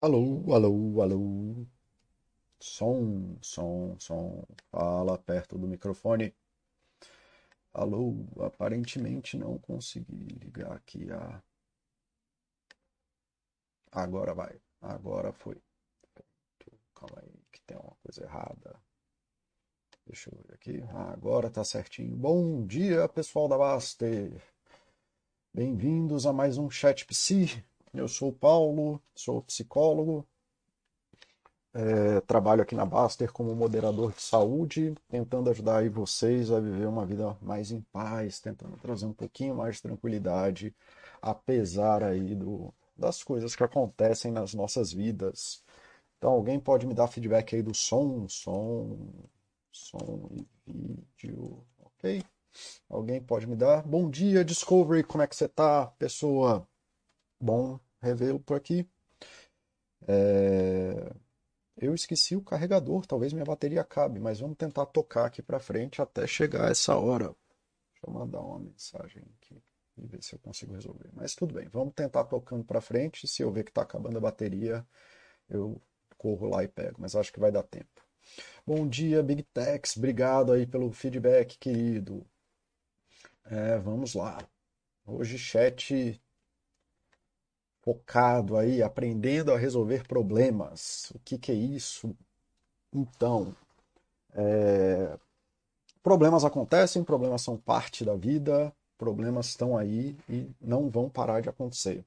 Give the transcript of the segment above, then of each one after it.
Alô, alô, alô. Som, som, som. Fala perto do microfone. Alô, aparentemente não consegui ligar aqui a. Agora vai. Agora foi. Calma aí, que tem uma coisa errada. Deixa eu ver aqui. Ah, agora tá certinho. Bom dia, pessoal da Baster. Bem-vindos a mais um Chat Psi. Eu sou o Paulo, sou psicólogo, é, trabalho aqui na Baster como moderador de saúde, tentando ajudar vocês a viver uma vida mais em paz, tentando trazer um pouquinho mais de tranquilidade, apesar aí do, das coisas que acontecem nas nossas vidas. Então, alguém pode me dar feedback aí do som, som, som e vídeo, ok? Alguém pode me dar? Bom dia, Discovery, como é que você tá, pessoa? Bom revê-lo por aqui. É... Eu esqueci o carregador, talvez minha bateria acabe, mas vamos tentar tocar aqui para frente até chegar essa hora. Deixa eu mandar uma mensagem aqui e ver se eu consigo resolver. Mas tudo bem, vamos tentar tocando para frente. Se eu ver que está acabando a bateria, eu corro lá e pego, mas acho que vai dar tempo. Bom dia, Big Tex, obrigado aí pelo feedback, querido. É, vamos lá. Hoje chat focado aí, aprendendo a resolver problemas. O que, que é isso? Então, é... problemas acontecem, problemas são parte da vida, problemas estão aí e não vão parar de acontecer.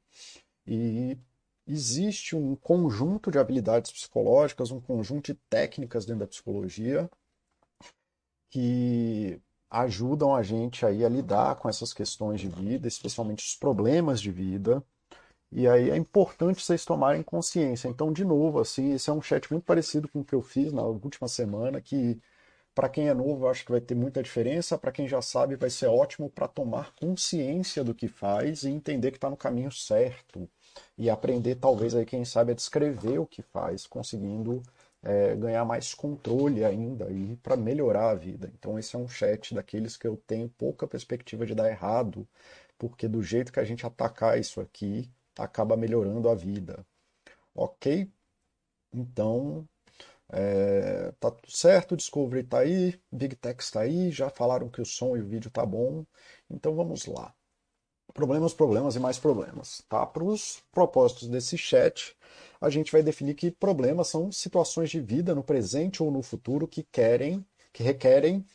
E existe um conjunto de habilidades psicológicas, um conjunto de técnicas dentro da psicologia que ajudam a gente aí a lidar com essas questões de vida, especialmente os problemas de vida, e aí é importante vocês tomarem consciência. Então, de novo, assim, esse é um chat muito parecido com o que eu fiz na última semana, que para quem é novo, eu acho que vai ter muita diferença, para quem já sabe, vai ser ótimo para tomar consciência do que faz e entender que está no caminho certo e aprender, talvez, aí, quem sabe, a descrever o que faz, conseguindo é, ganhar mais controle ainda e para melhorar a vida. Então, esse é um chat daqueles que eu tenho pouca perspectiva de dar errado, porque do jeito que a gente atacar isso aqui, acaba melhorando a vida. Ok? Então, é, tá tudo certo, Discovery tá aí, Big Tech está aí, já falaram que o som e o vídeo tá bom. Então vamos lá. Problemas, problemas e mais problemas. Tá? Para os propósitos desse chat, a gente vai definir que problemas são situações de vida no presente ou no futuro que querem, que requerem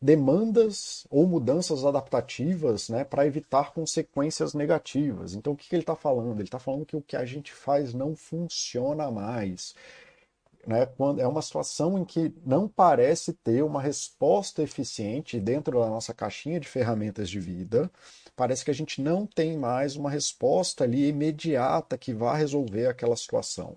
demandas ou mudanças adaptativas né, para evitar consequências negativas. Então, o que, que ele está falando? Ele está falando que o que a gente faz não funciona mais. Né, quando é uma situação em que não parece ter uma resposta eficiente dentro da nossa caixinha de ferramentas de vida, parece que a gente não tem mais uma resposta ali imediata que vá resolver aquela situação,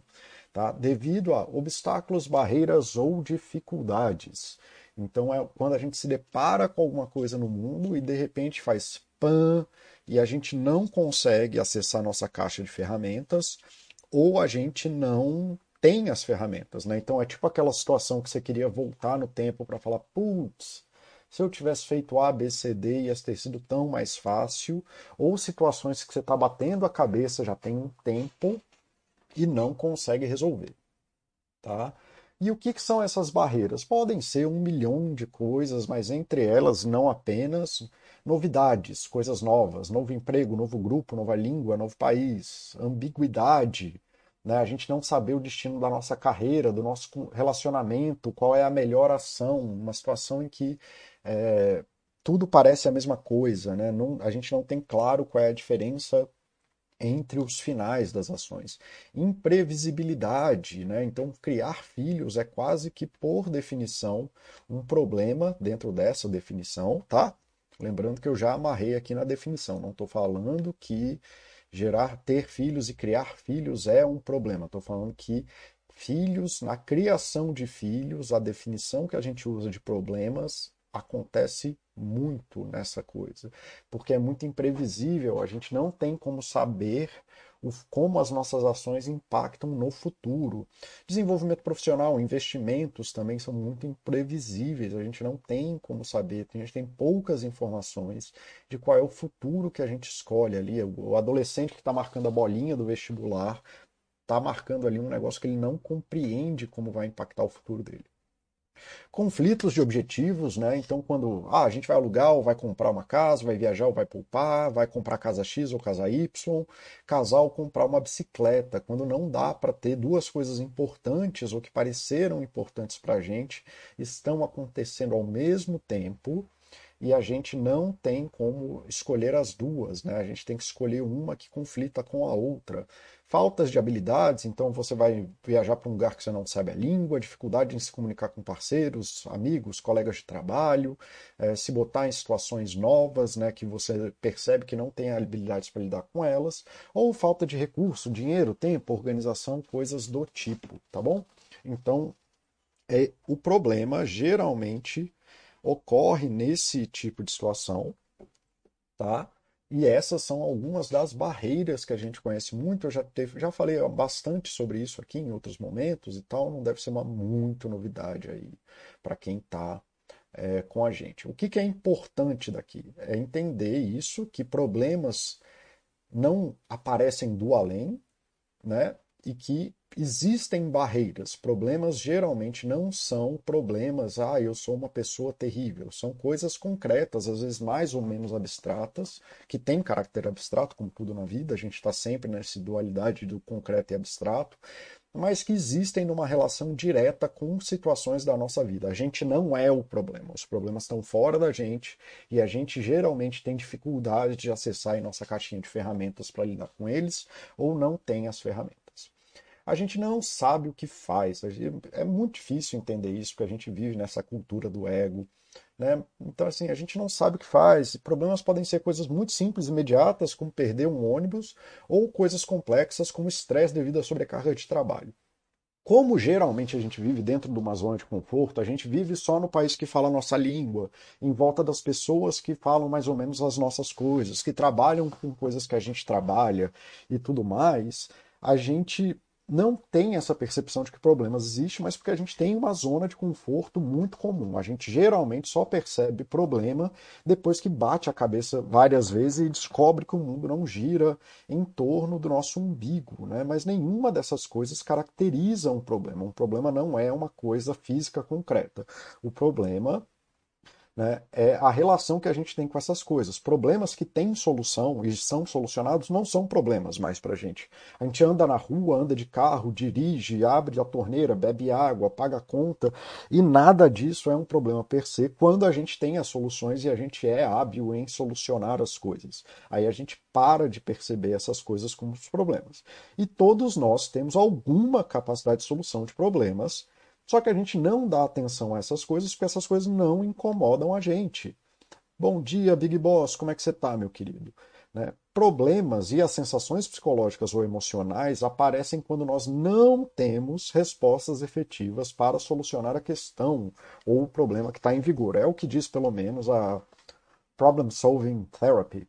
tá? devido a obstáculos, barreiras ou dificuldades. Então é quando a gente se depara com alguma coisa no mundo e de repente faz pan e a gente não consegue acessar nossa caixa de ferramentas ou a gente não tem as ferramentas, né? Então é tipo aquela situação que você queria voltar no tempo para falar, putz, se eu tivesse feito A, B, C, D ia ter sido tão mais fácil, ou situações que você está batendo a cabeça já tem um tempo e não consegue resolver, tá? E o que, que são essas barreiras? Podem ser um milhão de coisas, mas entre elas não apenas novidades, coisas novas, novo emprego, novo grupo, nova língua, novo país, ambiguidade, né? a gente não saber o destino da nossa carreira, do nosso relacionamento, qual é a melhor ação, uma situação em que é, tudo parece a mesma coisa, né? Não, a gente não tem claro qual é a diferença entre os finais das ações. Imprevisibilidade, né? Então, criar filhos é quase que, por definição, um problema dentro dessa definição, tá? Lembrando que eu já amarrei aqui na definição, não estou falando que gerar, ter filhos e criar filhos é um problema. Estou falando que filhos, na criação de filhos, a definição que a gente usa de problemas acontece muito nessa coisa, porque é muito imprevisível, a gente não tem como saber o, como as nossas ações impactam no futuro. Desenvolvimento profissional, investimentos também são muito imprevisíveis, a gente não tem como saber, a gente tem poucas informações de qual é o futuro que a gente escolhe ali. O adolescente que está marcando a bolinha do vestibular está marcando ali um negócio que ele não compreende como vai impactar o futuro dele. Conflitos de objetivos, né? Então, quando ah, a gente vai alugar ou vai comprar uma casa, vai viajar ou vai poupar, vai comprar casa X ou casa Y, casal comprar uma bicicleta, quando não dá para ter duas coisas importantes ou que pareceram importantes para a gente, estão acontecendo ao mesmo tempo e a gente não tem como escolher as duas, né? A gente tem que escolher uma que conflita com a outra. Faltas de habilidades, então você vai viajar para um lugar que você não sabe a língua, dificuldade em se comunicar com parceiros, amigos, colegas de trabalho, é, se botar em situações novas, né, que você percebe que não tem habilidades para lidar com elas, ou falta de recurso, dinheiro, tempo, organização, coisas do tipo, tá bom? Então, é, o problema geralmente ocorre nesse tipo de situação, tá? E essas são algumas das barreiras que a gente conhece muito. Eu já, teve, já falei bastante sobre isso aqui em outros momentos e tal. Não deve ser uma muito novidade aí para quem está é, com a gente. O que, que é importante daqui? É entender isso, que problemas não aparecem do além, né? E que existem barreiras. Problemas geralmente não são problemas, ah, eu sou uma pessoa terrível. São coisas concretas, às vezes mais ou menos abstratas, que têm caráter abstrato, como tudo na vida. A gente está sempre nessa dualidade do concreto e abstrato, mas que existem numa relação direta com situações da nossa vida. A gente não é o problema. Os problemas estão fora da gente e a gente geralmente tem dificuldade de acessar em nossa caixinha de ferramentas para lidar com eles ou não tem as ferramentas a gente não sabe o que faz. É muito difícil entender isso, porque a gente vive nessa cultura do ego. Né? Então, assim, a gente não sabe o que faz. Problemas podem ser coisas muito simples, imediatas, como perder um ônibus, ou coisas complexas, como estresse devido à sobrecarga de trabalho. Como geralmente a gente vive dentro de uma zona de conforto, a gente vive só no país que fala a nossa língua, em volta das pessoas que falam mais ou menos as nossas coisas, que trabalham com coisas que a gente trabalha e tudo mais, a gente não tem essa percepção de que problemas existem, mas porque a gente tem uma zona de conforto muito comum. A gente geralmente só percebe problema depois que bate a cabeça várias vezes e descobre que o mundo não gira em torno do nosso umbigo. Né? Mas nenhuma dessas coisas caracteriza um problema. Um problema não é uma coisa física concreta. O problema né, é a relação que a gente tem com essas coisas. Problemas que têm solução e são solucionados não são problemas mais para a gente. A gente anda na rua, anda de carro, dirige, abre a torneira, bebe água, paga a conta, e nada disso é um problema per se quando a gente tem as soluções e a gente é hábil em solucionar as coisas. Aí a gente para de perceber essas coisas como problemas. E todos nós temos alguma capacidade de solução de problemas só que a gente não dá atenção a essas coisas porque essas coisas não incomodam a gente. Bom dia, Big Boss, como é que você está, meu querido? Né? Problemas e as sensações psicológicas ou emocionais aparecem quando nós não temos respostas efetivas para solucionar a questão ou o problema que está em vigor. É o que diz, pelo menos, a Problem Solving Therapy,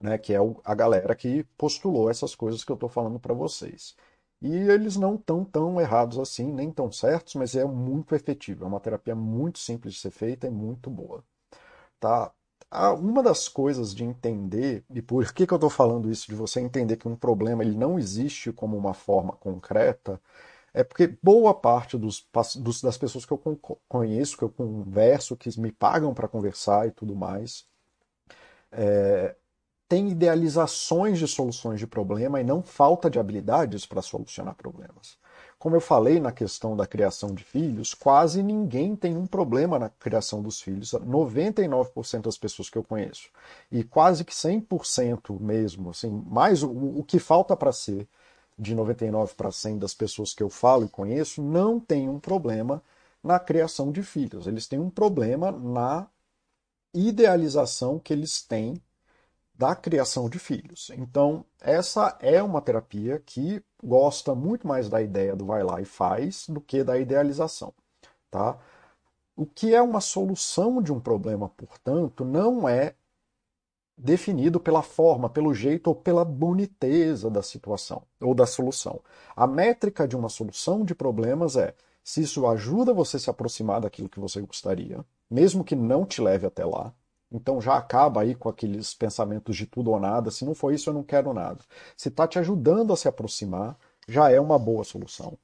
né? que é a galera que postulou essas coisas que eu estou falando para vocês. E eles não estão tão errados assim, nem tão certos, mas é muito efetivo. É uma terapia muito simples de ser feita e muito boa. Tá? Uma das coisas de entender, e por que, que eu estou falando isso, de você entender que um problema ele não existe como uma forma concreta, é porque boa parte dos, dos, das pessoas que eu conheço, que eu converso, que me pagam para conversar e tudo mais, é, tem idealizações de soluções de problema e não falta de habilidades para solucionar problemas. Como eu falei na questão da criação de filhos, quase ninguém tem um problema na criação dos filhos, 99% das pessoas que eu conheço. E quase que 100% mesmo, assim, mais o, o que falta para ser de 99 para 100 das pessoas que eu falo e conheço não tem um problema na criação de filhos. Eles têm um problema na idealização que eles têm da criação de filhos. Então, essa é uma terapia que gosta muito mais da ideia do vai lá e faz do que da idealização, tá? O que é uma solução de um problema, portanto, não é definido pela forma, pelo jeito ou pela boniteza da situação ou da solução. A métrica de uma solução de problemas é se isso ajuda você a se aproximar daquilo que você gostaria, mesmo que não te leve até lá, Então já acaba aí com aqueles pensamentos de tudo ou nada. Se não for isso, eu não quero nada. Se está te ajudando a se aproximar, já é uma boa solução.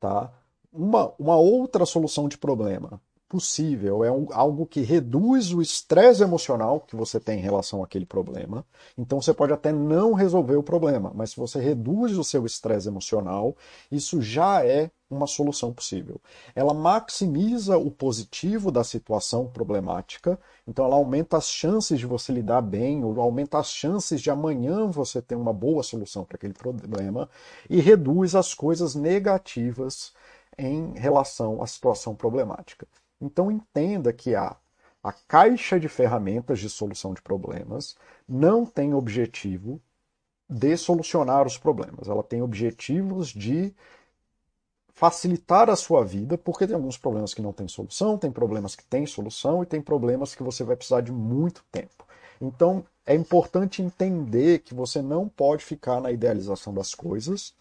Tá? Uma, uma outra solução de problema possível, é um, algo que reduz o estresse emocional que você tem em relação àquele problema. Então você pode até não resolver o problema, mas se você reduz o seu estresse emocional, isso já é uma solução possível. Ela maximiza o positivo da situação problemática, então ela aumenta as chances de você lidar bem, ou aumenta as chances de amanhã você ter uma boa solução para aquele problema, e reduz as coisas negativas em relação à situação problemática. Então entenda que a, a caixa de ferramentas de solução de problemas não tem objetivo de solucionar os problemas. Ela tem objetivos de facilitar a sua vida, porque tem alguns problemas que não têm solução, tem problemas que têm solução e tem problemas que você vai precisar de muito tempo. Então, é importante entender que você não pode ficar na idealização das coisas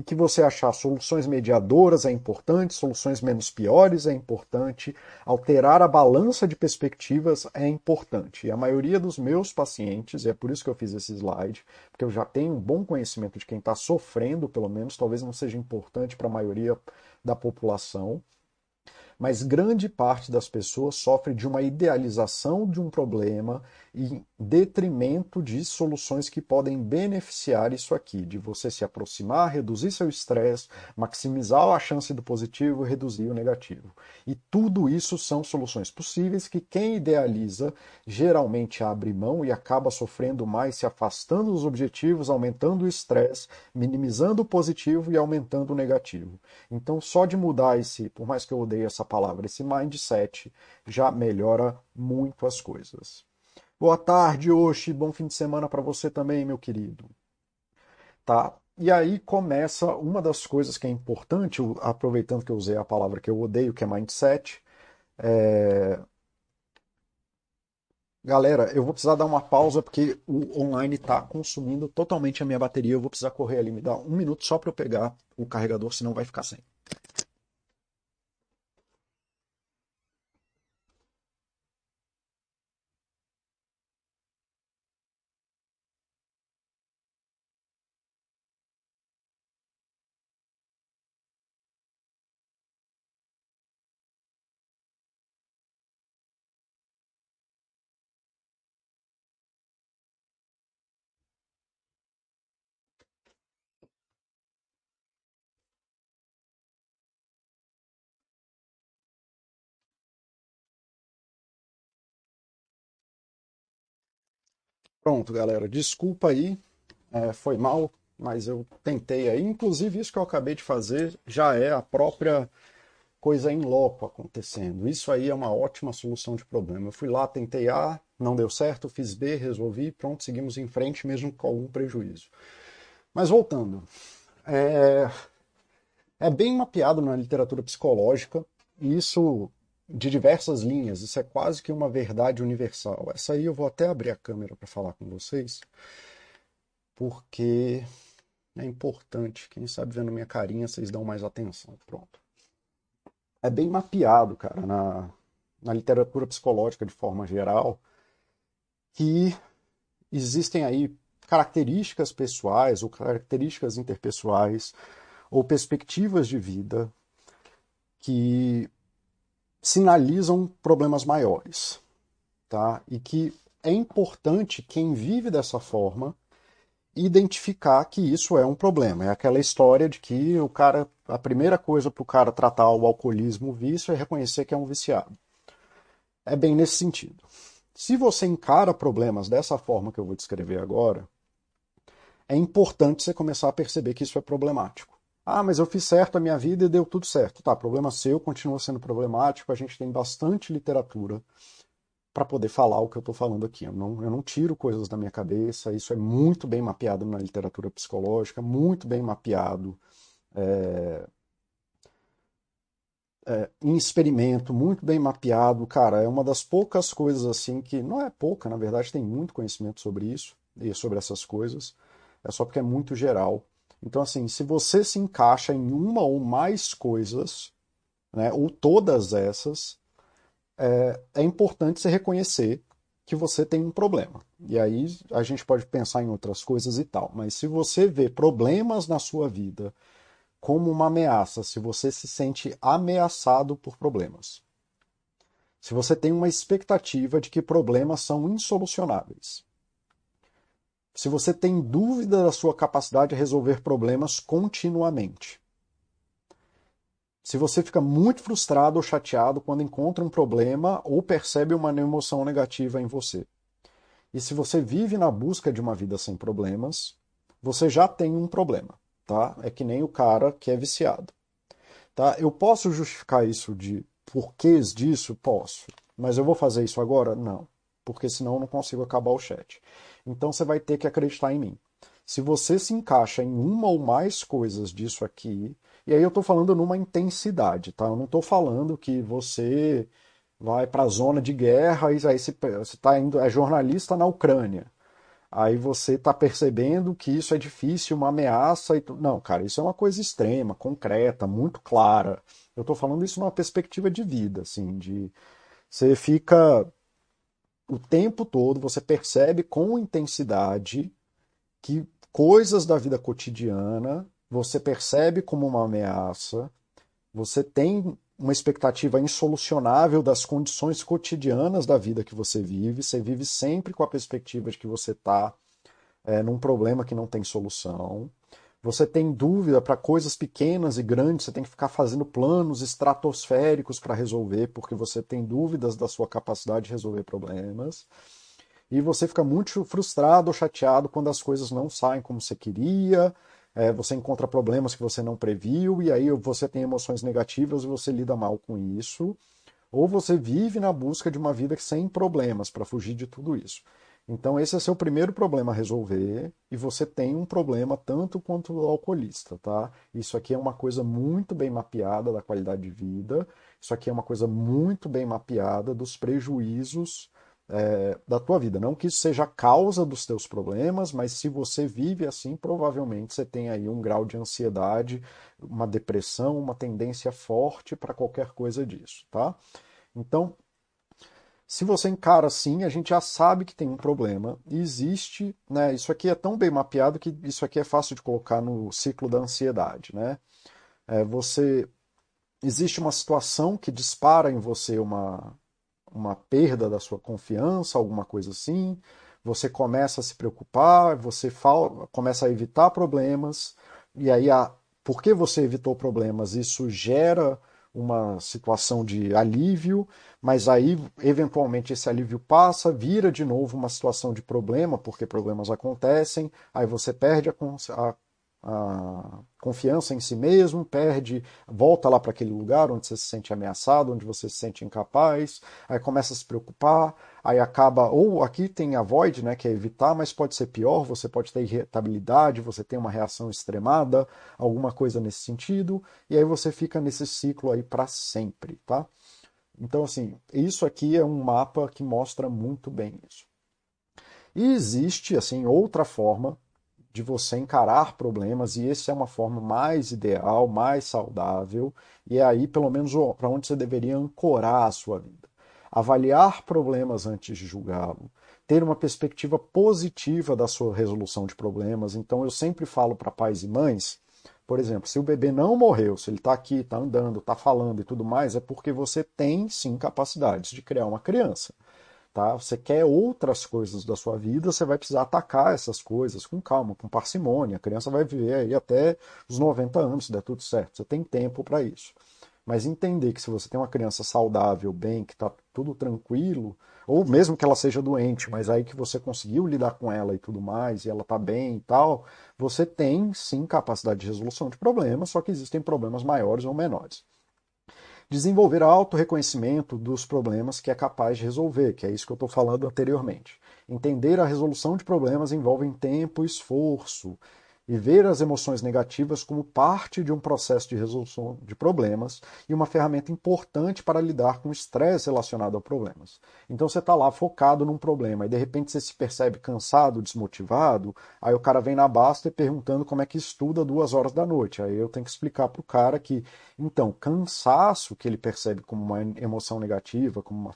e que você achar soluções mediadoras é importante, soluções menos piores é importante, alterar a balança de perspectivas é importante. E a maioria dos meus pacientes, e é por isso que eu fiz esse slide, porque eu já tenho um bom conhecimento de quem está sofrendo, pelo menos, talvez não seja importante para a maioria da população, mas grande parte das pessoas sofre de uma idealização de um problema em detrimento de soluções que podem beneficiar isso aqui, de você se aproximar, reduzir seu estresse, maximizar a chance do positivo, reduzir o negativo. E tudo isso são soluções possíveis que quem idealiza geralmente abre mão e acaba sofrendo mais, se afastando dos objetivos, aumentando o estresse, minimizando o positivo e aumentando o negativo. Então, só de mudar esse, por mais que eu odeie essa palavra, esse mindset já melhora muito as coisas. Boa tarde, Oxi. Bom fim de semana para você também, meu querido. Tá? E aí começa uma das coisas que é importante, aproveitando que eu usei a palavra que eu odeio, que é mindset. É... Galera, eu vou precisar dar uma pausa porque o online está consumindo totalmente a minha bateria. Eu vou precisar correr ali, me dar um minuto só para eu pegar o carregador, senão vai ficar sem. Pronto, galera. Desculpa aí, é, foi mal, mas eu tentei aí. Inclusive, isso que eu acabei de fazer já é a própria coisa em loco acontecendo. Isso aí é uma ótima solução de problema. Eu fui lá, tentei A, não deu certo, fiz B, resolvi, pronto, seguimos em frente, mesmo com algum prejuízo. Mas voltando, é, é bem mapeado na literatura psicológica, e isso de diversas linhas. Isso é quase que uma verdade universal. Essa aí eu vou até abrir a câmera para falar com vocês, porque é importante. Quem sabe vendo minha carinha, vocês dão mais atenção. Pronto. É bem mapeado, cara, na, na literatura psicológica de forma geral, que existem aí características pessoais ou características interpessoais ou perspectivas de vida que sinalizam problemas maiores, tá? E que é importante quem vive dessa forma identificar que isso é um problema. É aquela história de que o cara, a primeira coisa para o cara tratar o alcoolismo, o vício, é reconhecer que é um viciado. É bem nesse sentido. Se você encara problemas dessa forma que eu vou descrever agora, é importante você começar a perceber que isso é problemático. Ah, mas eu fiz certo a minha vida e deu tudo certo. Tá, problema seu, continua sendo problemático. A gente tem bastante literatura para poder falar o que eu estou falando aqui. Eu não, eu não tiro coisas da minha cabeça. Isso é muito bem mapeado na literatura psicológica, muito bem mapeado é, é, em experimento, muito bem mapeado. Cara, é uma das poucas coisas assim que não é pouca, na verdade, tem muito conhecimento sobre isso e sobre essas coisas. É só porque é muito geral. Então, assim, se você se encaixa em uma ou mais coisas, né, ou todas essas, é, é importante você reconhecer que você tem um problema. E aí a gente pode pensar em outras coisas e tal. Mas se você vê problemas na sua vida como uma ameaça, se você se sente ameaçado por problemas, se você tem uma expectativa de que problemas são insolucionáveis, se você tem dúvida da sua capacidade de resolver problemas continuamente, se você fica muito frustrado ou chateado quando encontra um problema ou percebe uma emoção negativa em você. E se você vive na busca de uma vida sem problemas, você já tem um problema, tá? É que nem o cara que é viciado. Tá? Eu posso justificar isso de porquês disso? Posso. Mas eu vou fazer isso agora? Não. Porque senão eu não consigo acabar o chat. Então você vai ter que acreditar em mim. Se você se encaixa em uma ou mais coisas disso aqui, e aí eu estou falando numa intensidade, tá? Eu não estou falando que você vai para a zona de guerra e aí você está indo, é jornalista na Ucrânia. Aí você está percebendo que isso é difícil, uma ameaça e tudo. Não, cara, isso é uma coisa extrema, concreta, muito clara. Eu estou falando isso numa perspectiva de vida, assim, de você fica o tempo todo, você percebe com intensidade que coisas da vida cotidiana você percebe como uma ameaça, você tem uma expectativa insolucionável das condições cotidianas da vida que você vive, você vive sempre com a perspectiva de que você está é, num problema que não tem solução. Você tem dúvida para coisas pequenas e grandes, você tem que ficar fazendo planos estratosféricos para resolver, porque você tem dúvidas da sua capacidade de resolver problemas. E você fica muito frustrado ou chateado quando as coisas não saem como você queria, é, você encontra problemas que você não previu, e aí você tem emoções negativas e você lida mal com isso, ou você vive na busca de uma vida sem problemas para fugir de tudo isso. Então, esse é seu primeiro problema a resolver, e você tem um problema tanto quanto o alcoolista, tá? Isso aqui é uma coisa muito bem mapeada da qualidade de vida, isso aqui é uma coisa muito bem mapeada dos prejuízos é, da tua vida. Não que isso seja a causa dos teus problemas, mas se você vive assim, provavelmente você tem aí um grau de ansiedade, uma depressão, uma tendência forte para qualquer coisa disso, tá? Então, se você encara assim, a gente já sabe que tem um problema e existe, né? Isso aqui é tão bem mapeado que isso aqui é fácil de colocar no ciclo da ansiedade, né? É, você existe uma situação que dispara em você uma uma perda da sua confiança, alguma coisa assim, você começa a se preocupar, você fala, começa a evitar problemas, e aí, a, porque você evitou problemas, isso gera uma situação de alívio, mas aí, eventualmente, esse alívio passa, vira de novo uma situação de problema, porque problemas acontecem, aí você perde a, a a confiança em si mesmo, perde, volta lá para aquele lugar onde você se sente ameaçado, onde você se sente incapaz, aí começa a se preocupar, aí acaba, ou aqui tem avoid, né, que é evitar, mas pode ser pior, você pode ter irritabilidade, você tem uma reação extremada, alguma coisa nesse sentido, e aí você fica nesse ciclo aí para sempre, tá? Então, assim, isso aqui é um mapa que mostra muito bem isso. E existe, assim, outra forma de você encarar problemas, e essa é uma forma mais ideal, mais saudável, e é aí pelo menos para onde você deveria ancorar a sua vida. Avaliar problemas antes de julgá-lo, ter uma perspectiva positiva da sua resolução de problemas. Então eu sempre falo para pais e mães, por exemplo, se o bebê não morreu, se ele está aqui, está andando, está falando e tudo mais, é porque você tem sim capacidades de criar uma criança tá? Você quer outras coisas da sua vida, você vai precisar atacar essas coisas com calma, com parcimônia. A criança vai viver aí até os 90 anos, se der tudo certo. Você tem tempo para isso. Mas entender que se você tem uma criança saudável, bem, que está tudo tranquilo, ou mesmo que ela seja doente, mas aí que você conseguiu lidar com ela e tudo mais, e ela está bem e tal, você tem sim capacidade de resolução de problemas, só que existem problemas maiores ou menores desenvolver auto-reconhecimento dos problemas que é capaz de resolver, que é isso que eu estou falando anteriormente. Entender a resolução de problemas envolve tempo esforço. E ver as emoções negativas como parte de um processo de resolução de problemas e uma ferramenta importante para lidar com o estresse relacionado a problemas. Então você está lá focado num problema e de repente você se percebe cansado, desmotivado, aí o cara vem na basta e perguntando como é que estuda duas horas da noite. Aí eu tenho que explicar para o cara que, então, cansaço que ele percebe como uma emoção negativa, como uma,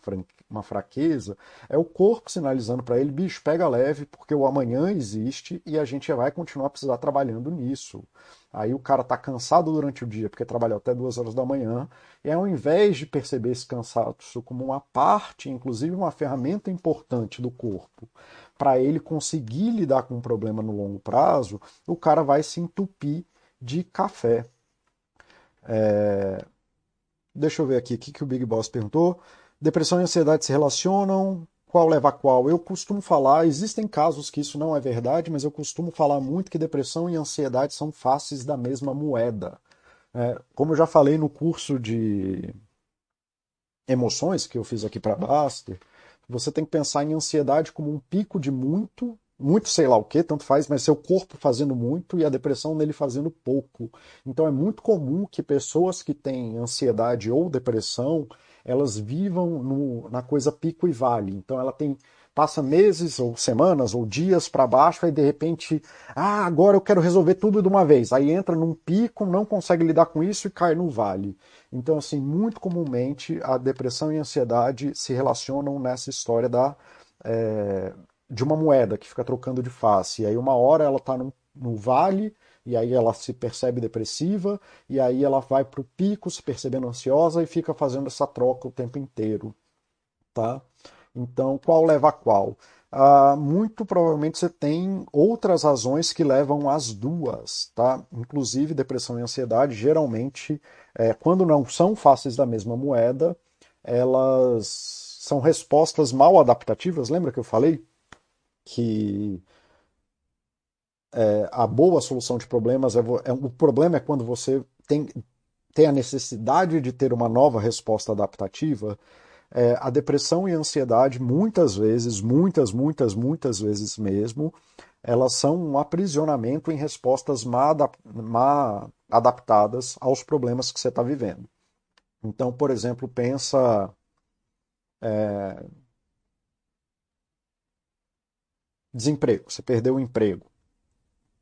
uma fraqueza, é o corpo sinalizando para ele, bicho, pega leve, porque o amanhã existe e a gente vai continuar a precisar trabalhando nisso. Aí o cara está cansado durante o dia porque trabalhou até duas horas da manhã, e ao invés de perceber esse cansaço como uma parte, inclusive uma ferramenta importante do corpo, para ele conseguir lidar com um problema no longo prazo, o cara vai se entupir de café. É... Deixa eu ver aqui o que, que o Big Boss perguntou. Depressão e ansiedade se relacionam? Qual leva a qual. Eu costumo falar, existem casos que isso não é verdade, mas eu costumo falar muito que depressão e ansiedade são faces da mesma moeda. É, como eu já falei no curso de emoções que eu fiz aqui para Baster, você tem que pensar em ansiedade como um pico de muito, muito sei lá o que, tanto faz, mas seu corpo fazendo muito e a depressão nele fazendo pouco. Então é muito comum que pessoas que têm ansiedade ou depressão elas vivam no, na coisa pico e vale. Então ela tem passa meses ou semanas ou dias para baixo, aí de repente, ah, agora eu quero resolver tudo de uma vez. Aí entra num pico, não consegue lidar com isso e cai no vale. Então, assim, muito comumente a depressão e a ansiedade se relacionam nessa história da, é, de uma moeda que fica trocando de face. E aí uma hora ela está no vale, e aí ela se percebe depressiva, e aí ela vai para o pico se percebendo ansiosa e fica fazendo essa troca o tempo inteiro. Tá? Então, qual leva a qual? Ah, muito provavelmente você tem outras razões que levam as duas, tá? Inclusive depressão e ansiedade, geralmente, é, quando não são faces da mesma moeda, elas são respostas mal adaptativas. Lembra que eu falei que é, a boa solução de problemas é, é, o problema é quando você tem, tem a necessidade de ter uma nova resposta adaptativa. É, a depressão e a ansiedade, muitas vezes, muitas, muitas, muitas vezes mesmo, elas são um aprisionamento em respostas má, má adaptadas aos problemas que você está vivendo. Então, por exemplo, pensa. É, desemprego, você perdeu o emprego.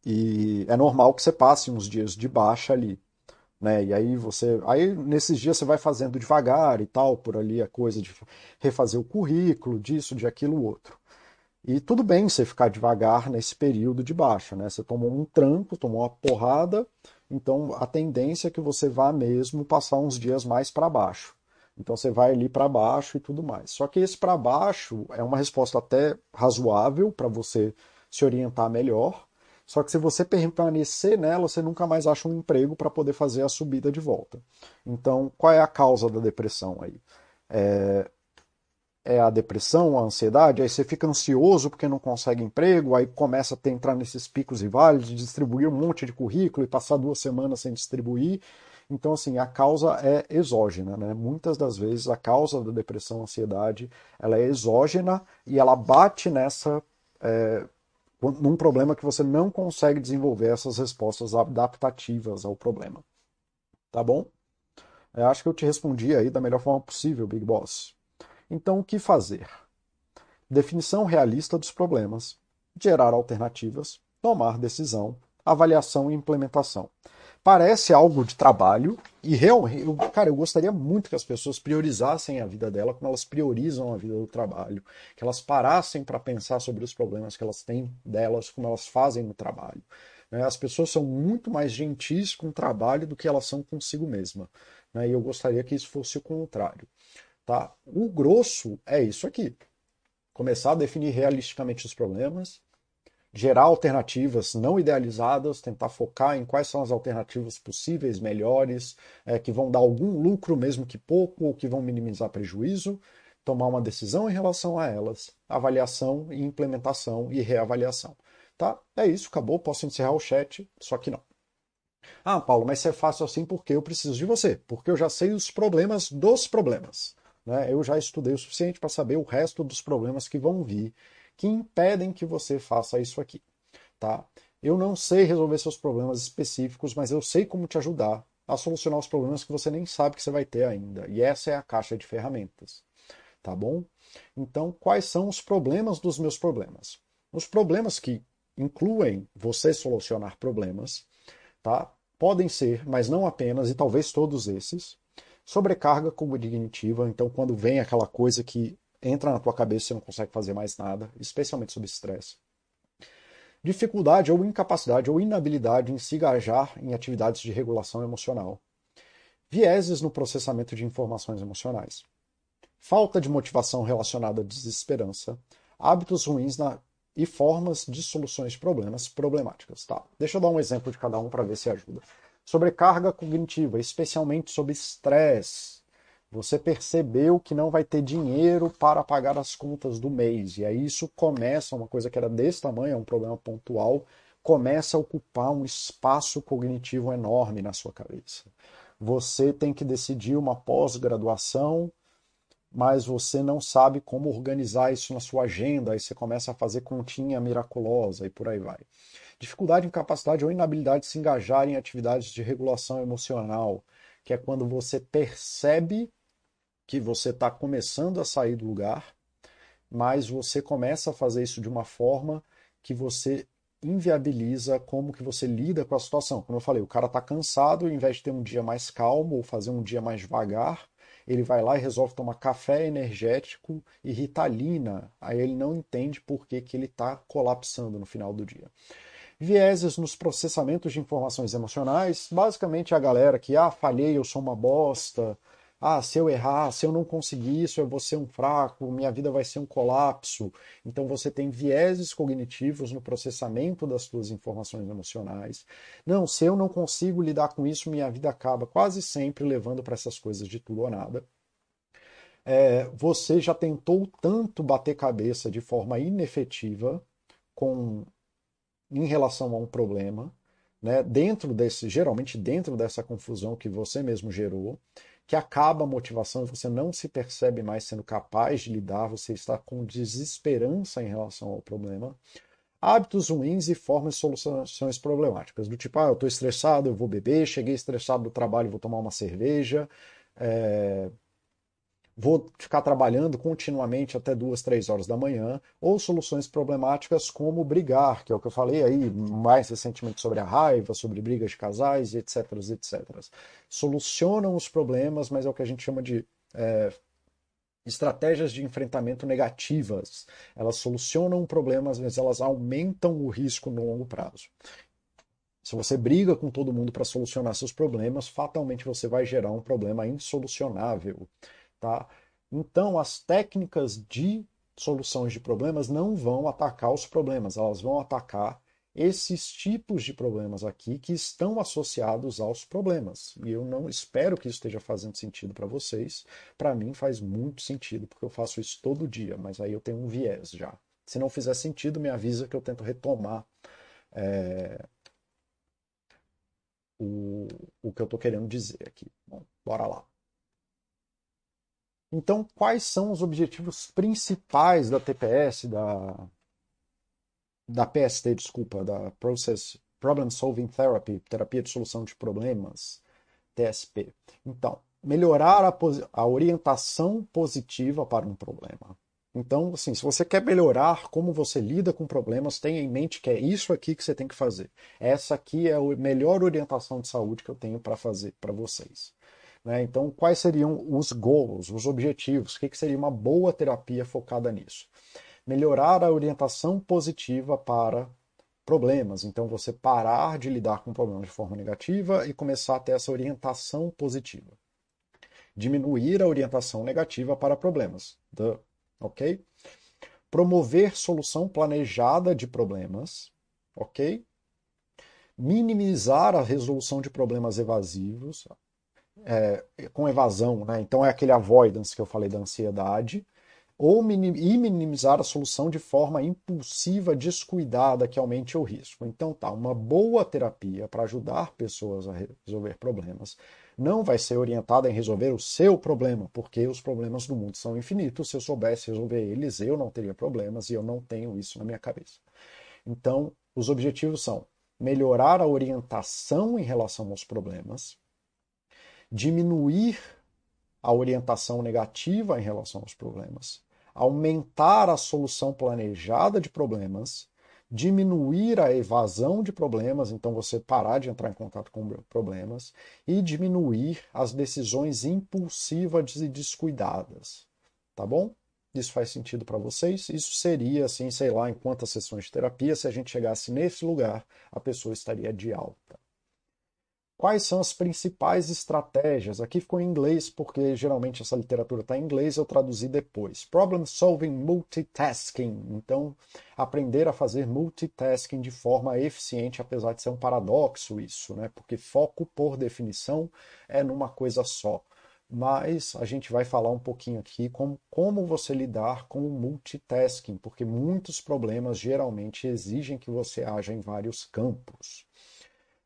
E é normal que você passe uns dias de baixa ali. Né? E aí você. Aí nesses dias você vai fazendo devagar e tal, por ali a coisa de refazer o currículo, disso, de aquilo, outro. E tudo bem você ficar devagar nesse período de baixa, né? Você tomou um tranco, tomou uma porrada, então a tendência é que você vá mesmo passar uns dias mais para baixo. Então você vai ali para baixo e tudo mais. Só que esse para baixo é uma resposta até razoável para você se orientar melhor, só que se você permanecer nela, você nunca mais acha um emprego para poder fazer a subida de volta. Então, qual é a causa da depressão aí? É, é a depressão, a ansiedade, aí você fica ansioso porque não consegue emprego, aí começa a entrar nesses picos e vales, de distribuir um monte de currículo e passar duas semanas sem distribuir. Então, assim, a causa é exógena, né? Muitas das vezes a causa da depressão, ansiedade, ela é exógena e ela bate nessa é, num problema que você não consegue desenvolver essas respostas adaptativas ao problema. Tá bom? Eu acho que eu te respondi aí da melhor forma possível, Big Boss. Então, o que fazer? Definição realista dos problemas, gerar alternativas, tomar decisão, avaliação e implementação parece algo de trabalho e realmente, eu, cara, eu gostaria muito que as pessoas priorizassem a vida dela como elas priorizam a vida do trabalho, que elas parassem para pensar sobre os problemas que elas têm delas, como elas fazem no trabalho. Né? As pessoas são muito mais gentis com o trabalho do que elas são consigo mesma. Né? E eu gostaria que isso fosse o contrário. Tá? O grosso é isso aqui. Começar a definir realisticamente os problemas, gerar alternativas não idealizadas, tentar focar em quais são as alternativas possíveis, melhores, é, que vão dar algum lucro, mesmo que pouco, ou que vão minimizar prejuízo, tomar uma decisão em relação a elas, avaliação e implementação e reavaliação. Tá? É isso, acabou, posso encerrar o chat, só que não. Ah, Paulo, mas isso é fácil assim porque eu preciso de você, porque eu já sei os problemas dos problemas. Né? Eu já estudei o suficiente para saber o resto dos problemas que vão vir que impedem que você faça isso aqui. Tá? Eu não sei resolver seus problemas específicos, mas eu sei como te ajudar a solucionar os problemas que você nem sabe que você vai ter ainda. E essa é a caixa de ferramentas. Tá bom? Então, quais são os problemas dos meus problemas? Os problemas que incluem você solucionar problemas, tá? Podem ser, mas não apenas, e talvez todos esses, sobrecarga cognitiva, então quando vem aquela coisa que entra na tua cabeça e você não consegue fazer mais nada, especialmente sob estresse. Dificuldade ou incapacidade ou inabilidade em se engajar em atividades de regulação emocional. Vieses no processamento de informações emocionais. Falta de motivação relacionada à desesperança. Hábitos ruins na e formas de soluções de problemas problemáticas. Tá? Deixa eu dar um exemplo de cada um para ver se ajuda. Sobrecarga cognitiva, especialmente sob estresse. Você percebeu que não vai ter dinheiro para pagar as contas do mês. E aí isso começa, uma coisa que era desse tamanho, é um problema pontual, começa a ocupar um espaço cognitivo enorme na sua cabeça. Você tem que decidir uma pós-graduação mas você não sabe como organizar isso na sua agenda, aí você começa a fazer continha miraculosa e por aí vai. Dificuldade, incapacidade ou inabilidade de se engajar em atividades de regulação emocional, que é quando você percebe que você está começando a sair do lugar, mas você começa a fazer isso de uma forma que você inviabiliza como que você lida com a situação. Como eu falei, o cara está cansado, ao invés de ter um dia mais calmo ou fazer um dia mais devagar, ele vai lá e resolve tomar café energético e ritalina. Aí ele não entende por que, que ele está colapsando no final do dia. Vieses nos processamentos de informações emocionais, basicamente a galera que, ah, falhei, eu sou uma bosta, ah, se eu errar, se eu não conseguir isso, eu vou ser um fraco, minha vida vai ser um colapso. Então você tem vieses cognitivos no processamento das suas informações emocionais. Não, se eu não consigo lidar com isso, minha vida acaba quase sempre levando para essas coisas de tudo ou nada. É, você já tentou tanto bater cabeça de forma inefetiva com em relação a um problema, né, dentro desse, geralmente dentro dessa confusão que você mesmo gerou, que acaba a motivação, você não se percebe mais sendo capaz de lidar, você está com desesperança em relação ao problema. Hábitos ruins e formas de soluções problemáticas, do tipo, ah, eu estou estressado, eu vou beber, cheguei estressado do trabalho, vou tomar uma cerveja, é, vou ficar trabalhando continuamente até duas, três horas da manhã, ou soluções problemáticas como brigar, que é o que eu falei aí mais recentemente sobre a raiva, sobre brigas de casais, etc, etc. Solucionam os problemas, mas é o que a gente chama de é, estratégias de enfrentamento negativas. Elas solucionam problemas, mas elas aumentam o risco no longo prazo. Se você briga com todo mundo para solucionar seus problemas, fatalmente você vai gerar um problema insolucionável. Tá? Então, as técnicas de soluções de problemas não vão atacar os problemas, elas vão atacar esses tipos de problemas aqui que estão associados aos problemas. E eu não espero que isso esteja fazendo sentido para vocês. Para mim faz muito sentido, porque eu faço isso todo dia, mas aí eu tenho um viés já. Se não fizer sentido, me avisa que eu tento retomar é, o, o que eu estou querendo dizer aqui. Bom, bora lá. Então, quais são os objetivos principais da TPS, da, da PST, desculpa, da Process Problem Solving Therapy, terapia de solução de problemas, TSP? Então, melhorar a, a orientação positiva para um problema. Então, assim, se você quer melhorar como você lida com problemas, tenha em mente que é isso aqui que você tem que fazer. Essa aqui é a melhor orientação de saúde que eu tenho para fazer para vocês. Né? Então, quais seriam os goals, os objetivos? O que, que seria uma boa terapia focada nisso? Melhorar a orientação positiva para problemas. Então, você parar de lidar com problemas de forma negativa e começar a ter essa orientação positiva. Diminuir a orientação negativa para problemas. Duh. Ok? Promover solução planejada de problemas. Ok? Minimizar a resolução de problemas evasivos é, com evasão, né? então é aquele avoidance que eu falei da ansiedade, ou minim, e minimizar a solução de forma impulsiva, descuidada, que aumente o risco. Então tá, uma boa terapia para ajudar pessoas a resolver problemas não vai ser orientada em resolver o seu problema, porque os problemas do mundo são infinitos. Se eu soubesse resolver eles, eu não teria problemas e eu não tenho isso na minha cabeça. Então, os objetivos são melhorar a orientação em relação aos problemas, diminuir a orientação negativa em relação aos problemas, aumentar a solução planejada de problemas, diminuir a evasão de problemas, então você parar de entrar em contato com problemas, e diminuir as decisões impulsivas e descuidadas. Tá bom? Isso faz sentido para vocês? Isso seria, assim, sei lá, em quantas sessões de terapia, se a gente chegasse nesse lugar, a pessoa estaria de alta. Quais são as principais estratégias? Aqui ficou em inglês, porque geralmente essa literatura está em inglês, eu traduzi depois. Problem solving multitasking. Então, aprender a fazer multitasking de forma eficiente, apesar de ser um paradoxo isso, né? Porque foco, por definição, é numa coisa só. Mas a gente vai falar um pouquinho aqui como, como você lidar com o multitasking, porque muitos problemas geralmente exigem que você haja em vários campos.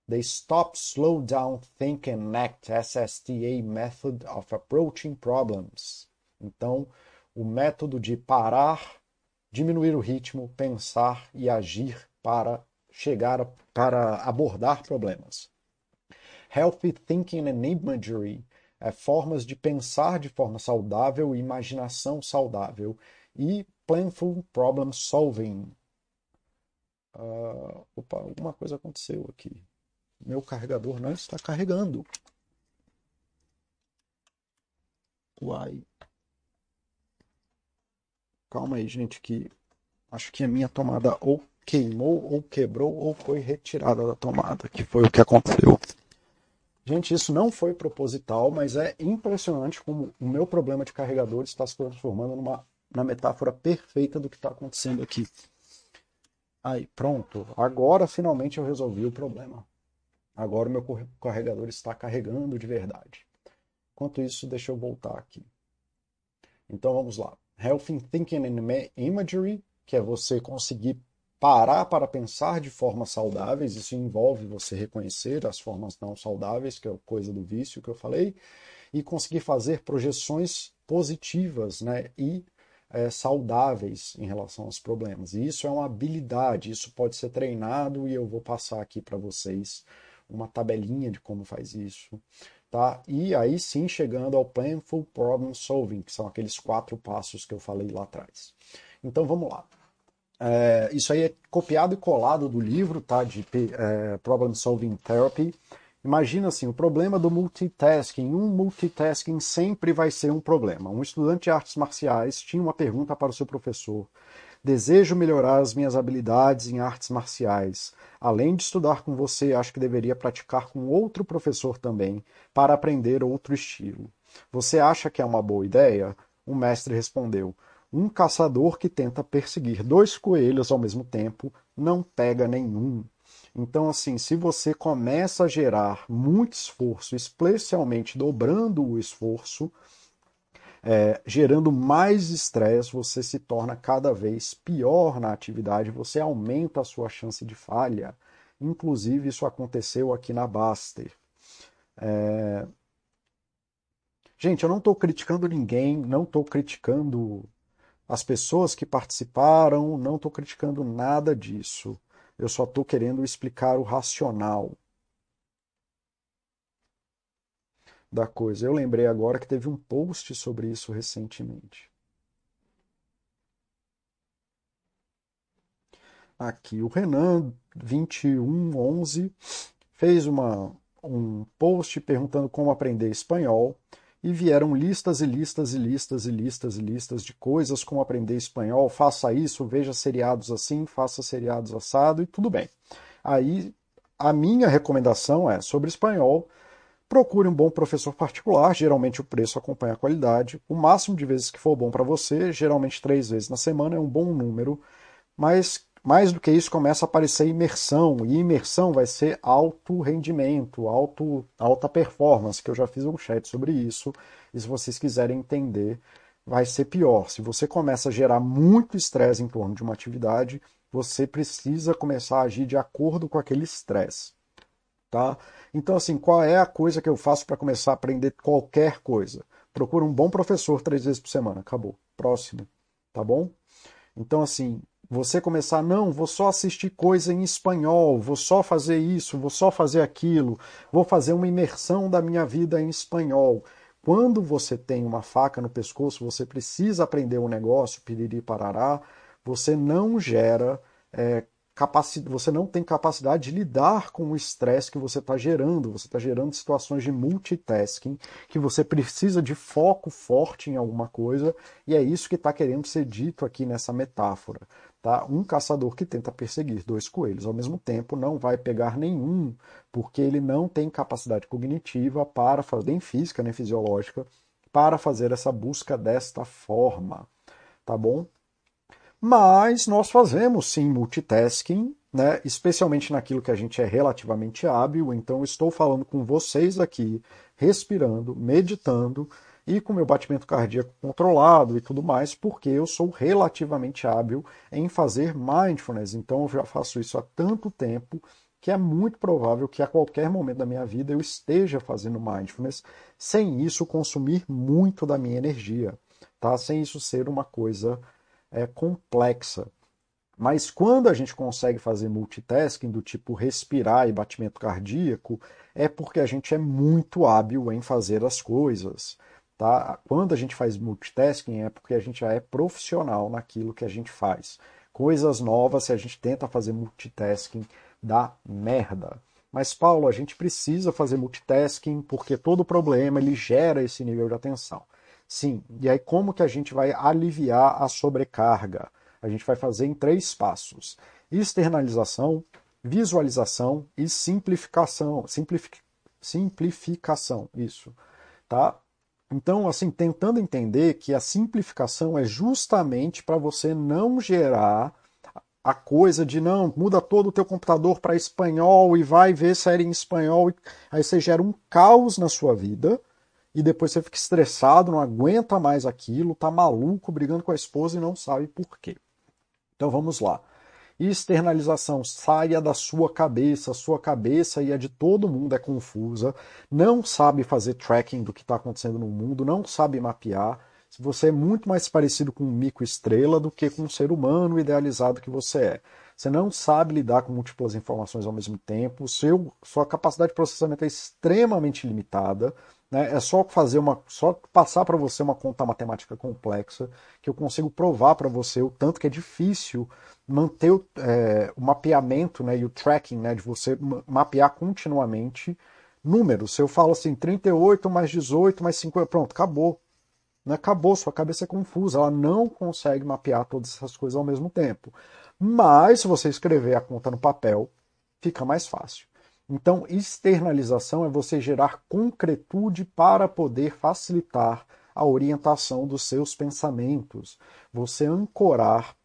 The Stop, Slow Down, Think and Act SSTA Method of Approaching Problems. Então, o método de parar, diminuir o ritmo, pensar e agir para chegar para abordar problemas. Healthy Thinking and Imagery é formas de pensar de forma saudável imaginação saudável. E Planful Problem Solving. Uh, opa, alguma coisa aconteceu aqui. Meu carregador não está carregando. Uai. Calma aí, gente, que acho que a minha tomada ou queimou, ou quebrou, ou foi retirada da tomada, que foi o que aconteceu. Gente, isso não foi proposital, mas é impressionante como o meu problema de carregador está se transformando numa na metáfora perfeita do que está acontecendo aqui. Aí, pronto. Agora finalmente eu resolvi o problema. Agora o meu carregador está carregando de verdade. Enquanto isso, deixa eu voltar aqui. Então vamos lá. Healthy Thinking and Imagery, que é você conseguir parar para pensar de formas saudáveis. Isso envolve você reconhecer as formas não saudáveis, que é coisa do vício que eu falei, e conseguir fazer projeções positivas né, e é, saudáveis em relação aos problemas. E isso é uma habilidade, isso pode ser treinado e eu vou passar aqui para vocês uma tabelinha de como faz isso. Tá? E aí sim chegando ao Planful Problem Solving, que são aqueles quatro passos que eu falei lá atrás. Então vamos lá. É, isso aí é copiado e colado do livro tá, de é, Problem Solving Therapy. Imagina assim, o problema do multitasking. Um multitasking sempre vai ser um problema. Um estudante de artes marciais tinha uma pergunta para o seu professor. Desejo melhorar as minhas habilidades em artes marciais. Além de estudar com você, acho que deveria praticar com outro professor também, para aprender outro estilo. Você acha que é uma boa ideia? O mestre respondeu: Um caçador que tenta perseguir dois coelhos ao mesmo tempo não pega nenhum. Então, assim, se você começa a gerar muito esforço, especialmente dobrando o esforço, é, gerando mais estresse, você se torna cada vez pior na atividade, você aumenta a sua chance de falha. Inclusive, isso aconteceu aqui na Baster. É... Gente, eu não estou criticando ninguém, não estou criticando as pessoas que participaram, não estou criticando nada disso. Eu só estou querendo explicar o racional. Da coisa. Eu lembrei agora que teve um post sobre isso recentemente. Aqui, o Renan 2111 fez uma, um post perguntando como aprender espanhol e vieram listas e listas e listas e listas e listas de coisas como aprender espanhol. Faça isso, veja seriados assim, faça seriados assado e tudo bem. Aí a minha recomendação é sobre espanhol Procure um bom professor particular, geralmente o preço acompanha a qualidade. O máximo de vezes que for bom para você, geralmente três vezes na semana, é um bom número. Mas mais do que isso, começa a aparecer imersão, e imersão vai ser alto rendimento, alto, alta performance, que eu já fiz um chat sobre isso, e se vocês quiserem entender, vai ser pior. Se você começa a gerar muito estresse em torno de uma atividade, você precisa começar a agir de acordo com aquele estresse. Tá? Então, assim, qual é a coisa que eu faço para começar a aprender qualquer coisa? Procura um bom professor três vezes por semana. Acabou. Próximo. Tá bom? Então, assim, você começar, não, vou só assistir coisa em espanhol, vou só fazer isso, vou só fazer aquilo, vou fazer uma imersão da minha vida em espanhol. Quando você tem uma faca no pescoço, você precisa aprender um negócio, piriri parará, você não gera é, capacidade, você não tem capacidade de lidar com o estresse que você está gerando. Você está gerando situações de multitasking, que você precisa de foco forte em alguma coisa, e é isso que está querendo ser dito aqui nessa metáfora. Tá? Um caçador que tenta perseguir dois coelhos ao mesmo tempo não vai pegar nenhum, porque ele não tem capacidade cognitiva para fazer, nem física nem fisiológica, para fazer essa busca desta forma. Tá bom? Mas nós fazemos sim multitasking, né? especialmente naquilo que a gente é relativamente hábil. Então, estou falando com vocês aqui, respirando, meditando e com meu batimento cardíaco controlado e tudo mais, porque eu sou relativamente hábil em fazer mindfulness. Então eu já faço isso há tanto tempo que é muito provável que a qualquer momento da minha vida eu esteja fazendo mindfulness, sem isso consumir muito da minha energia, tá? Sem isso ser uma coisa é, complexa. Mas quando a gente consegue fazer multitasking do tipo respirar e batimento cardíaco, é porque a gente é muito hábil em fazer as coisas. Tá? Quando a gente faz multitasking é porque a gente já é profissional naquilo que a gente faz. Coisas novas, se a gente tenta fazer multitasking, dá merda. Mas, Paulo, a gente precisa fazer multitasking porque todo problema ele gera esse nível de atenção. Sim, e aí como que a gente vai aliviar a sobrecarga? A gente vai fazer em três passos: externalização, visualização e simplificação. Simplific... Simplificação, isso. Tá? Então, assim, tentando entender que a simplificação é justamente para você não gerar a coisa de não, muda todo o teu computador para espanhol e vai ver série em espanhol, aí você gera um caos na sua vida e depois você fica estressado, não aguenta mais aquilo, tá maluco, brigando com a esposa e não sabe por quê. Então vamos lá. Externalização, saia da sua cabeça, sua cabeça e a de todo mundo é confusa, não sabe fazer tracking do que está acontecendo no mundo, não sabe mapear. Você é muito mais parecido com um mico-estrela do que com um ser humano idealizado que você é. Você não sabe lidar com múltiplas informações ao mesmo tempo, seu, sua capacidade de processamento é extremamente limitada. Né? É só fazer uma, só passar para você uma conta matemática complexa que eu consigo provar para você o tanto que é difícil manter o, é, o mapeamento né, e o tracking né, de você mapear continuamente números. Se eu falo assim, 38 mais 18 mais 50, pronto, acabou. Não né? acabou, sua cabeça é confusa, ela não consegue mapear todas essas coisas ao mesmo tempo. Mas se você escrever a conta no papel, fica mais fácil. Então, externalização é você gerar concretude para poder facilitar a orientação dos seus pensamentos. Você ancorar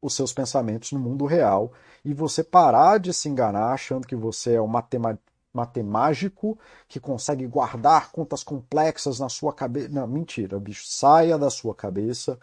os seus pensamentos no mundo real e você parar de se enganar achando que você é um matemático que consegue guardar contas complexas na sua cabeça. Não, mentira, bicho. Saia da sua cabeça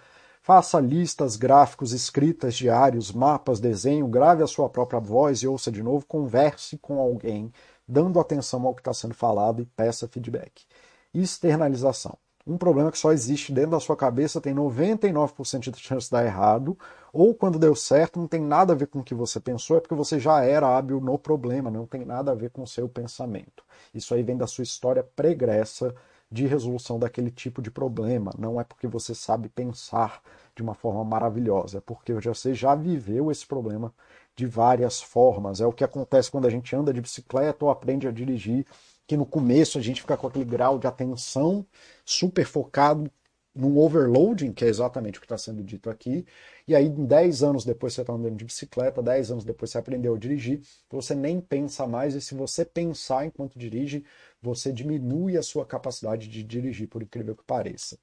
Faça listas, gráficos, escritas, diários, mapas, desenho, grave a sua própria voz e ouça de novo, converse com alguém, dando atenção ao que está sendo falado e peça feedback. Externalização. Um problema que só existe dentro da sua cabeça tem 99% de chance de dar errado, ou quando deu certo, não tem nada a ver com o que você pensou, é porque você já era hábil no problema, não tem nada a ver com o seu pensamento. Isso aí vem da sua história pregressa de resolução daquele tipo de problema. Não é porque você sabe pensar de uma forma maravilhosa, é porque você já viveu esse problema de várias formas. É o que acontece quando a gente anda de bicicleta ou aprende a dirigir, que no começo a gente fica com aquele grau de atenção super focado num overloading, que é exatamente o que está sendo dito aqui, e aí 10 anos depois você está andando de bicicleta, 10 anos depois você aprendeu a dirigir, você nem pensa mais, e se você pensar enquanto dirige, você diminui a sua capacidade de dirigir, por incrível que pareça.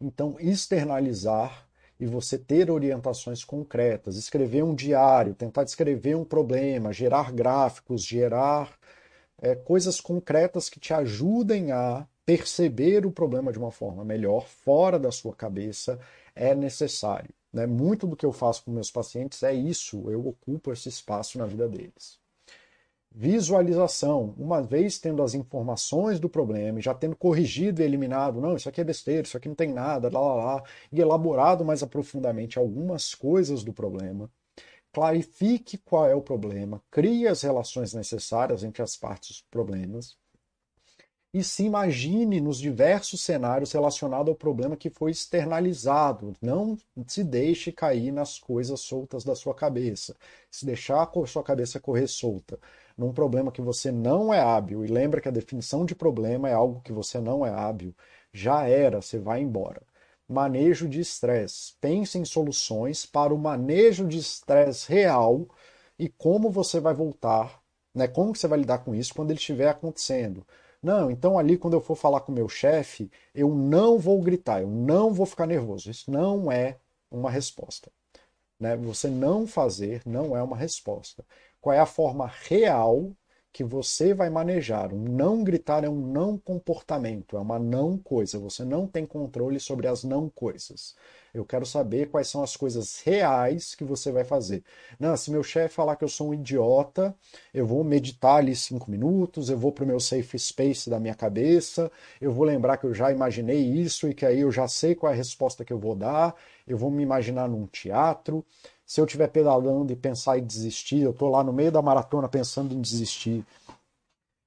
Então, externalizar e você ter orientações concretas, escrever um diário, tentar descrever um problema, gerar gráficos, gerar é, coisas concretas que te ajudem a perceber o problema de uma forma melhor, fora da sua cabeça, é necessário. Né? Muito do que eu faço com meus pacientes é isso, eu ocupo esse espaço na vida deles. visualização, uma vez tendo as informações do problema, já tendo corrigido e eliminado, não, isso aqui é besteira, isso aqui não tem nada, lá, lá, lá, e elaborado mais aprofundadamente algumas coisas do problema, clarifique qual é o problema, crie as relações necessárias entre as partes dos problemas, e se imagine nos diversos cenários relacionados ao problema que foi externalizado. Não se deixe cair nas coisas soltas da sua cabeça. Se deixar a sua cabeça correr solta num problema que você não é hábil, e lembra que a definição de problema é algo que você não é hábil, já era, você vai embora. Manejo de estresse. Pense em soluções para o manejo de estresse real e como você vai voltar, né? como você vai lidar com isso quando ele estiver acontecendo não, então ali quando eu for falar com o meu chefe, eu não vou gritar, eu não vou ficar nervoso. Isso não é uma resposta. Né? Você não fazer não é uma resposta. Qual é a forma real que você vai manejar? Um não gritar é um não comportamento, é uma não coisa. Você não tem controle sobre as não coisas. Eu quero saber quais são as coisas reais que você vai fazer. Não, se meu chefe falar que eu sou um idiota, eu vou meditar ali cinco minutos, eu vou para o meu safe space da minha cabeça, eu vou lembrar que eu já imaginei isso e que aí eu já sei qual é a resposta que eu vou dar, eu vou me imaginar num teatro. Se eu estiver pedalando e pensar em desistir, eu estou lá no meio da maratona pensando em desistir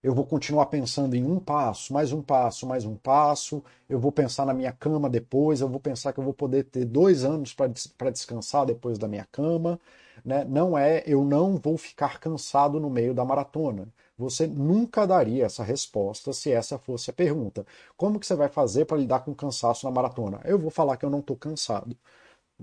eu vou continuar pensando em um passo, mais um passo, mais um passo, eu vou pensar na minha cama depois, eu vou pensar que eu vou poder ter dois anos para descansar depois da minha cama. Né? Não é, eu não vou ficar cansado no meio da maratona. Você nunca daria essa resposta se essa fosse a pergunta. Como que você vai fazer para lidar com cansaço na maratona? Eu vou falar que eu não estou cansado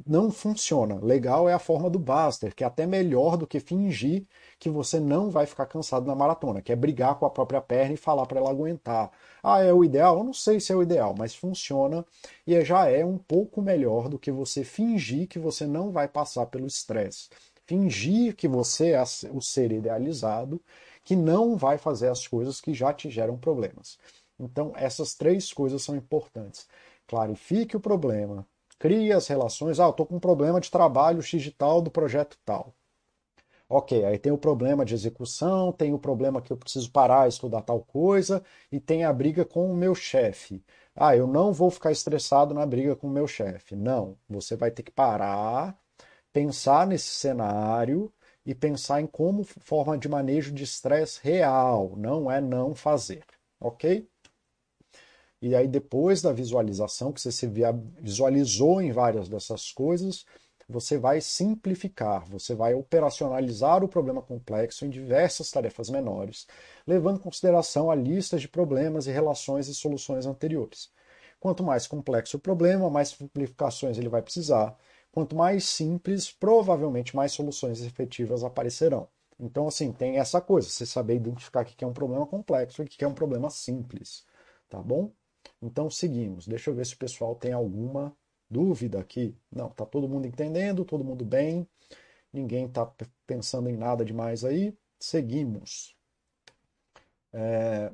não funciona. Legal é a forma do Buster, que é até melhor do que fingir que você não vai ficar cansado na maratona, que é brigar com a própria perna e falar para ela aguentar. Ah, é o ideal? Eu não sei se é o ideal, mas funciona e já é um pouco melhor do que você fingir que você não vai passar pelo estresse. Fingir que você é o ser idealizado, que não vai fazer as coisas que já te geram problemas. Então, essas três coisas são importantes. Clarifique o problema, cria as relações. Ah, eu estou com um problema de trabalho digital do projeto tal. Ok, aí tem o problema de execução, tem o problema que eu preciso parar, estudar tal coisa, e tem a briga com o meu chefe. Ah, eu não vou ficar estressado na briga com o meu chefe. Não, você vai ter que parar, pensar nesse cenário e pensar em como forma de manejo de estresse real, não é não fazer, ok? E aí, depois da visualização, que você se visualizou em várias dessas coisas, você vai simplificar, você vai operacionalizar o problema complexo em diversas tarefas menores, levando em consideração a lista de problemas e relações e soluções anteriores. Quanto mais complexo o problema, mais simplificações ele vai precisar. Quanto mais simples, provavelmente mais soluções efetivas aparecerão. Então, assim, tem essa coisa, você saber identificar o que é um problema complexo e o que é um problema simples, tá bom? Então seguimos. Deixa eu ver se o pessoal tem alguma dúvida aqui. Não, tá todo mundo entendendo, todo mundo bem, ninguém está pensando em nada demais aí. Seguimos. É,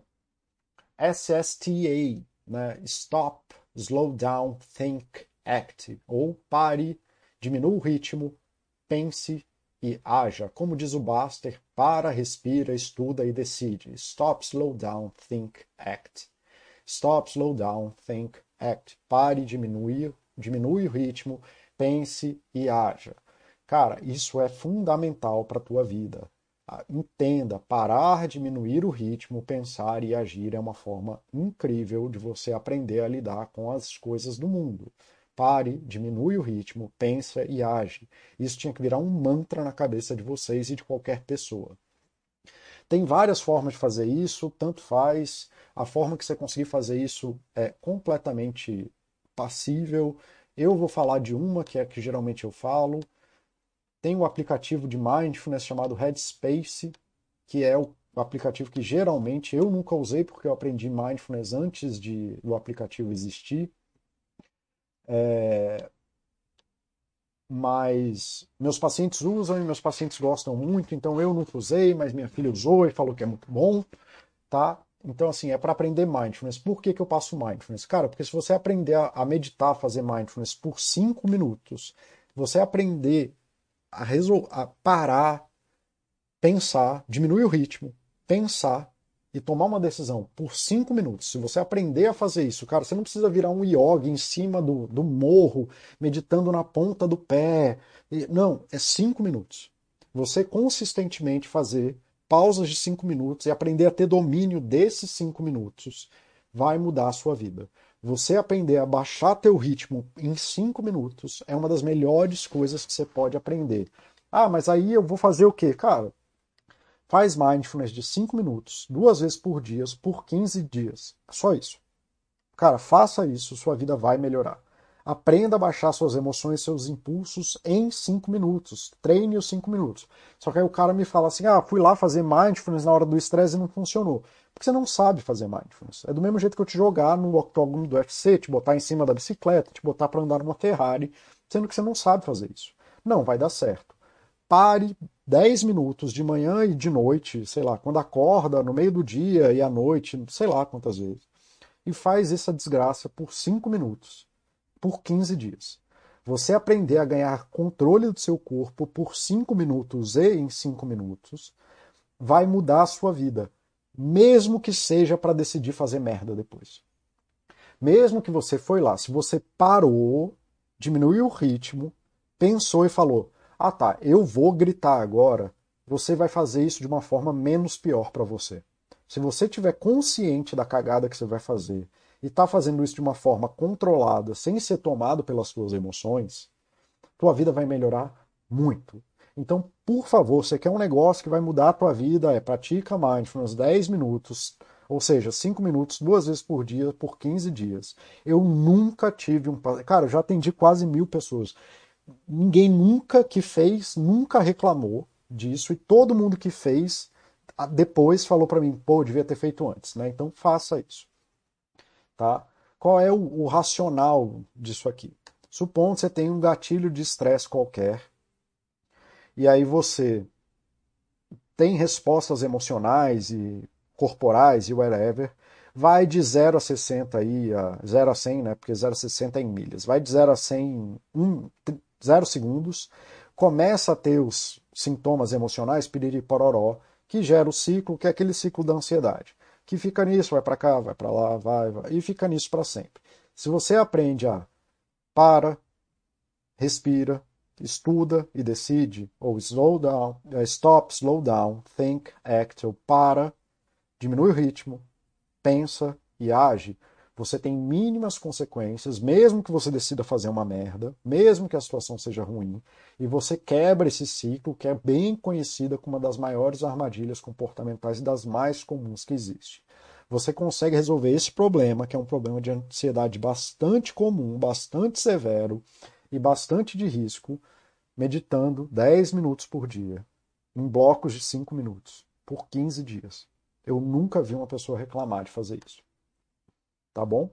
SSTA, né? Stop, Slow Down, Think, Act. Ou pare, diminua o ritmo, pense e haja. Como diz o Baster, para, respira, estuda e decide. Stop, slow down, think, act. Stop, slow down, think, act. Pare, diminui, diminui o ritmo, pense e haja. Cara, isso é fundamental para a tua vida. Ah, entenda, parar, diminuir o ritmo, pensar e agir é uma forma incrível de você aprender a lidar com as coisas do mundo. Pare, diminui o ritmo, pensa e age. Isso tinha que virar um mantra na cabeça de vocês e de qualquer pessoa. Tem várias formas de fazer isso, tanto faz. A forma que você conseguir fazer isso é completamente passível. Eu vou falar de uma que é que geralmente eu falo. Tem um aplicativo de mindfulness chamado Headspace, que é o aplicativo que geralmente eu nunca usei porque eu aprendi mindfulness antes de do aplicativo existir. É... Mas meus pacientes usam e meus pacientes gostam muito, então eu nunca usei, mas minha filha usou e falou que é muito bom, tá? Então, assim, é para aprender mindfulness. Por que, que eu passo mindfulness? Cara, porque se você aprender a, meditar, fazer mindfulness por cinco minutos, você aprender a, a parar, pensar, diminuir o ritmo, pensar e tomar uma decisão por cinco minutos, se você aprender a fazer isso, cara, você não precisa virar um yoga em cima do, do morro, meditando na ponta do pé. Não, é cinco minutos. Você consistentemente fazer pausas de cinco minutos e aprender a ter domínio desses cinco minutos vai mudar a sua vida. Você aprender a baixar teu ritmo em cinco minutos é uma das melhores coisas que você pode aprender. Ah, mas aí eu vou fazer o quê? Cara, Faz mindfulness de 5 minutos, duas vezes por dia, por 15 dias. Só isso. Cara, faça isso, sua vida vai melhorar. Aprenda a baixar suas emoções, seus impulsos em 5 minutos. Treine os 5 minutos. Só que aí o cara me fala assim: ah, fui lá fazer mindfulness na hora do estresse e não funcionou. Porque você não sabe fazer mindfulness. É do mesmo jeito que eu te jogar no octógono do UFC, te botar em cima da bicicleta, te botar para andar numa Ferrari, sendo que você não sabe fazer isso. Não vai dar certo. Pare 10 minutos de manhã e de noite, sei lá, quando acorda, no meio do dia e à noite, sei lá quantas vezes. E faz essa desgraça por 5 minutos, por 15 dias. Você aprender a ganhar controle do seu corpo por 5 minutos e em 5 minutos vai mudar a sua vida, mesmo que seja para decidir fazer merda depois. Mesmo que você foi lá, se você parou, diminuiu o ritmo, pensou e falou: ah tá, eu vou gritar agora, você vai fazer isso de uma forma menos pior para você. Se você tiver consciente da cagada que você vai fazer e está fazendo isso de uma forma controlada, sem ser tomado pelas suas emoções, tua vida vai melhorar muito. Então, por favor, você quer um negócio que vai mudar a tua vida, é pratica mindfulness 10 minutos, ou seja, 5 minutos, duas vezes por dia, por 15 dias. Eu nunca tive um. Cara, eu já atendi quase mil pessoas ninguém nunca que fez, nunca reclamou disso, e todo mundo que fez depois falou para mim, pô, devia ter feito antes, né? Então faça isso. Tá? Qual é o, o racional disso aqui? Supondo que você tem um gatilho de estresse qualquer, e aí você tem respostas emocionais e corporais e whatever, vai de 0 a 60 aí, a 0 a 100, né? Porque 0 a 60 é em milhas. Vai de 0 a 100 em um, zero segundos, começa a ter os sintomas emocionais, piriri pororó, que gera o ciclo, que é aquele ciclo da ansiedade, que fica nisso, vai para cá, vai para lá, vai, vai, e fica nisso para sempre. Se você aprende a para, respira, estuda e decide, ou slow down, eh, stop, slow down, think, act, ou para, diminui o ritmo, pensa e age, você tem mínimas consequências, mesmo que você decida fazer uma merda, mesmo que a situação seja ruim, e você quebra esse ciclo que é bem conhecida como uma das maiores armadilhas comportamentais e das mais comuns que existe. Você consegue resolver esse problema, que é um problema de ansiedade bastante comum, bastante severo e bastante de risco, meditando 10 minutos por dia, em blocos de 5 minutos, por 15 dias. Eu nunca vi uma pessoa reclamar de fazer isso. Tá bom?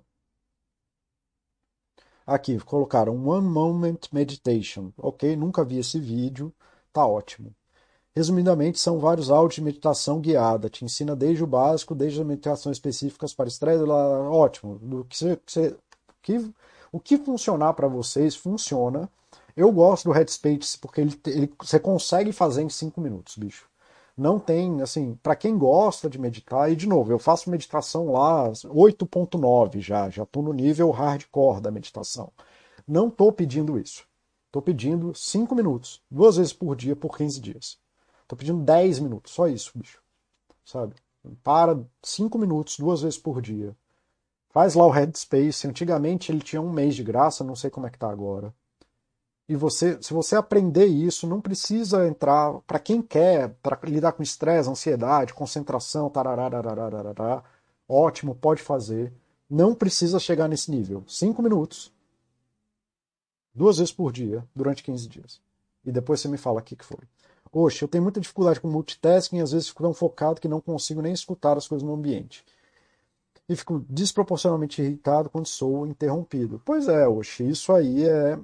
Aqui, colocaram One Moment Meditation. Ok, nunca vi esse vídeo. Tá ótimo. Resumidamente, são vários áudios de meditação guiada. Te ensina desde o básico, desde as meditações específicas para estresse. Lá, ótimo. Que você, você que, o que funcionar para vocês, funciona. Eu gosto do Headspace porque ele, ele, você consegue fazer em 5 minutos, bicho não tem, assim, para quem gosta de meditar, e de novo, eu faço meditação lá 8.9 já, já estou no nível hardcore da meditação. Não estou pedindo isso. Estou pedindo 5 minutos, duas vezes por dia, por 15 dias. Estou pedindo 10 minutos, só isso, bicho. Sabe? Para 5 minutos, duas vezes por dia. Faz lá o Headspace. Antigamente ele tinha um mês de graça, não sei como é que tá agora. E você, se você aprender isso, não precisa entrar. Para quem quer, para lidar com estresse, ansiedade, concentração, tararararararará, ótimo, pode fazer. Não precisa chegar nesse nível. Cinco minutos, duas vezes por dia, durante 15 dias. E depois você me fala o que, que foi. Oxe, eu tenho muita dificuldade com multitasking e às vezes fico tão focado que não consigo nem escutar as coisas no ambiente. E fico desproporcionalmente irritado quando sou interrompido. Pois é, Oxe, isso aí é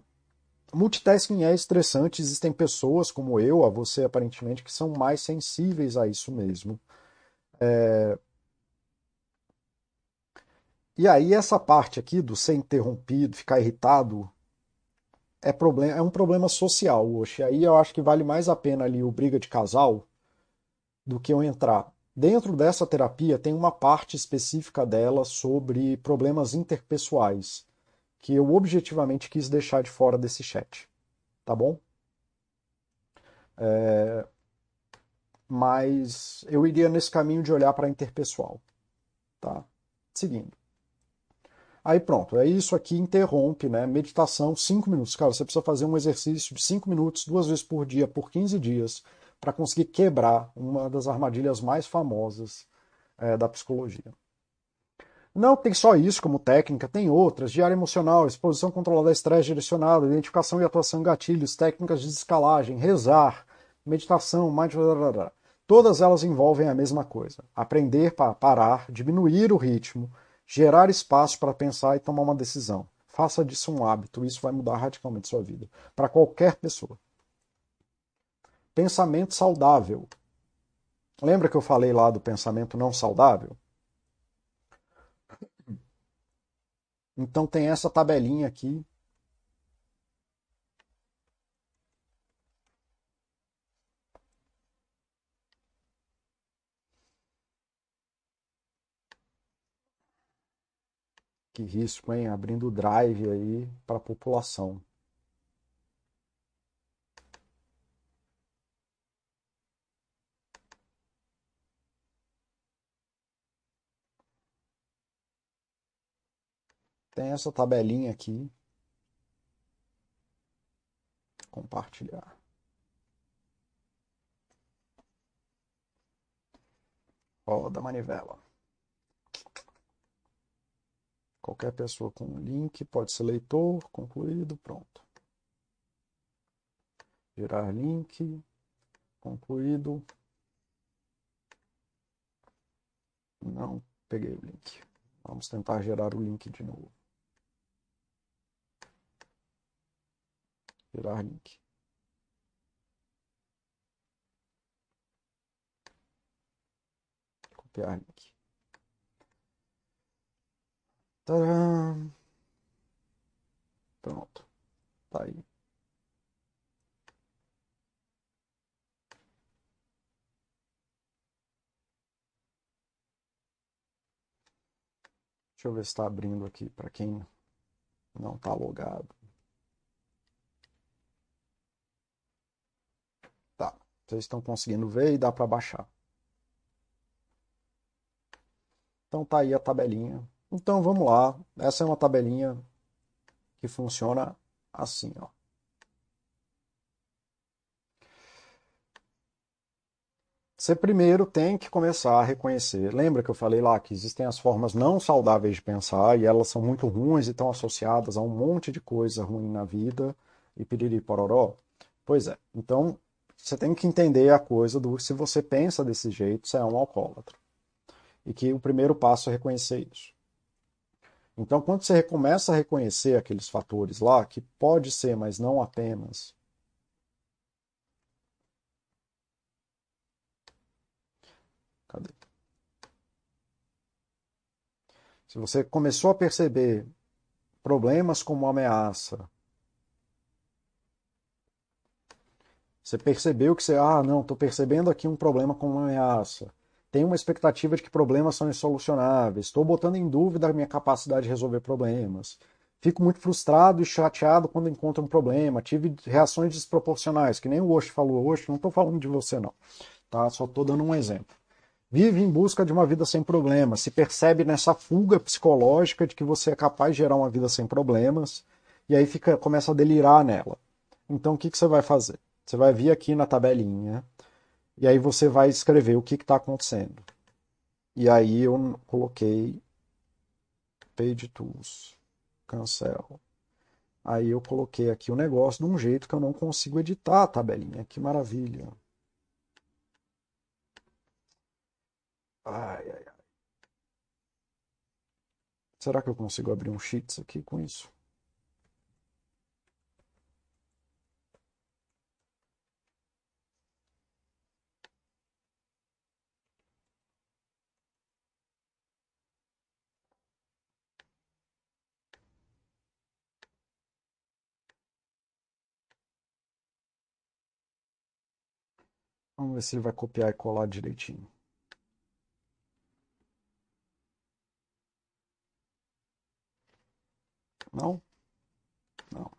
Multitasking é estressante, existem pessoas como eu, a você aparentemente, que são mais sensíveis a isso mesmo. É... E aí essa parte aqui do ser interrompido, ficar irritado, é, é um problema social, hoje. Aí eu acho que vale mais a pena ali o briga de casal do que eu entrar. Dentro dessa terapia tem uma parte específica dela sobre problemas interpessoais, que eu objetivamente quis deixar de fora desse chat, tá bom? É... Mas eu iria nesse caminho de olhar para interpessoal, tá? Seguindo. Aí pronto, é isso aqui interrompe, né? Meditação, 5 minutos. Cara, você precisa fazer um exercício de 5 minutos, duas vezes por dia, por 15 dias para conseguir quebrar uma das armadilhas mais famosas é, da psicologia. Não tem só isso como técnica, tem outras: diário emocional, exposição controlada a estresse direcionado, identificação e atuação em gatilhos, técnicas de escalagem, rezar, meditação, mindfulness. Todas elas envolvem a mesma coisa: aprender para parar, diminuir o ritmo, gerar espaço para pensar e tomar uma decisão. Faça disso um hábito, isso vai mudar radicalmente sua vida, para qualquer pessoa. Pensamento saudável. Lembra que eu falei lá do pensamento não saudável? Então tem essa tabelinha aqui. Que risco, hein? Abrindo o drive aí para a população. Tem essa tabelinha aqui. Compartilhar. Roda a manivela. Qualquer pessoa com link pode ser leitor, concluído, pronto. Gerar link, concluído. Não peguei o link. Vamos tentar gerar o link de novo. Link. Copiar link. Tadã! Pronto. Tá aí. Deixa eu ver se está abrindo aqui para quem não está logado. Vocês estão conseguindo ver e dá para baixar. Então tá aí a tabelinha. Então vamos lá. Essa é uma tabelinha que funciona assim, ó. Você primeiro tem que começar a reconhecer. Lembra que eu falei lá que existem as formas não saudáveis de pensar e elas são muito ruins e estão associadas a um monte de coisa ruim na vida e piriri pororó? Pois é. Então, você tem que entender a coisa do se você pensa desse jeito, você é um alcoólatra. E que o primeiro passo é reconhecer isso. Então, quando você começa a reconhecer aqueles fatores lá, que pode ser, mas não apenas, Cadê? Se você começou a perceber problemas como ameaça, Você percebeu que você, ah, não, estou percebendo aqui um problema com uma ameaça. Tenho uma expectativa de que problemas são insolucionáveis. Estou botando em dúvida a minha capacidade de resolver problemas. Fico muito frustrado e chateado quando encontro um problema. Tive reações desproporcionais, que nem o Osh falou. Osh, não estou falando de você, não. Tá? Só estou dando um exemplo. Vive em busca de uma vida sem problemas. Se percebe nessa fuga psicológica de que você é capaz de gerar uma vida sem problemas. E aí fica, começa a delirar nela. Então, o que, que você vai fazer? Você vai vir aqui na tabelinha e aí você vai escrever o que está acontecendo. E aí eu coloquei Page Tools, cancel. Aí eu coloquei aqui o negócio de um jeito que eu não consigo editar a tabelinha. Que maravilha. Ai, ai, ai. Será que eu consigo abrir um Sheets aqui com isso? Vamos ver se ele vai copiar e colar direitinho. Não? Não.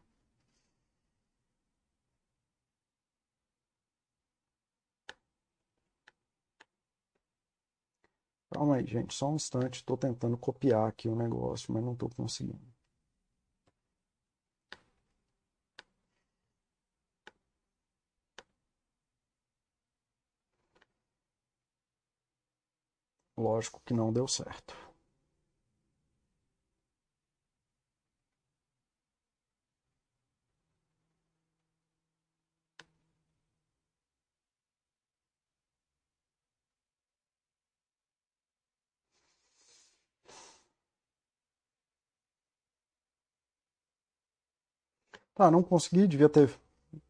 Calma aí, gente, só um instante. Estou tentando copiar aqui o negócio, mas não estou conseguindo. Lógico que não deu certo. Tá, não consegui, devia ter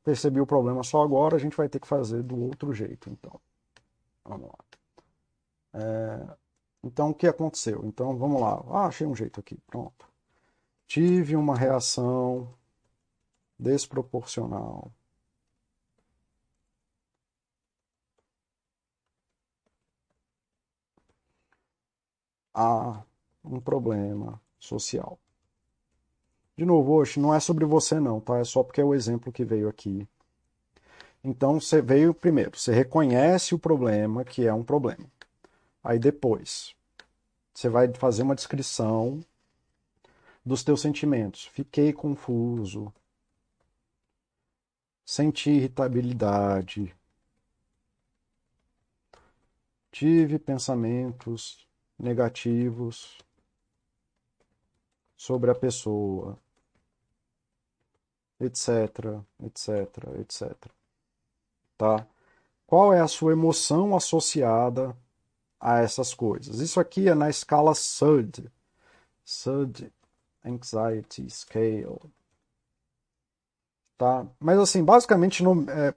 percebido o problema só agora, a gente vai ter que fazer do outro jeito, então. Vamos lá. É, então, o que aconteceu? Então, vamos lá. Ah, achei um jeito aqui, pronto. Tive uma reação desproporcional. a um problema social. De novo, hoje não é sobre você não, tá? É só porque é o exemplo que veio aqui. Então você veio primeiro, você reconhece o problema que é um problema. Aí depois, você vai fazer uma descrição dos teus sentimentos. Fiquei confuso. Senti irritabilidade. Tive pensamentos negativos sobre a pessoa etc, etc, etc. Tá? Qual é a sua emoção associada a essas coisas? Isso aqui é na escala SUD. SUD Anxiety Scale. Tá? Mas assim, basicamente é,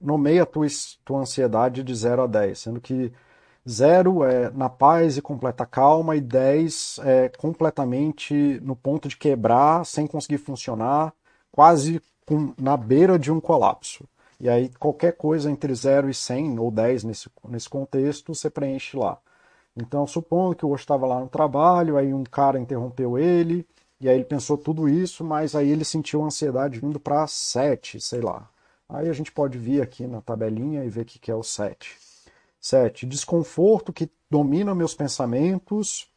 nomeia a tua, tua ansiedade de 0 a 10, sendo que 0 é na paz e completa calma, e 10 é completamente no ponto de quebrar, sem conseguir funcionar, quase com, na beira de um colapso. E aí qualquer coisa entre 0 e 100 ou 10 nesse, nesse contexto, você preenche lá. Então, supondo que o Osho estava lá no trabalho, aí um cara interrompeu ele, e aí ele pensou tudo isso, mas aí ele sentiu ansiedade vindo para 7, sei lá. Aí a gente pode vir aqui na tabelinha e ver o que é o 7. 7. Desconforto que domina meus pensamentos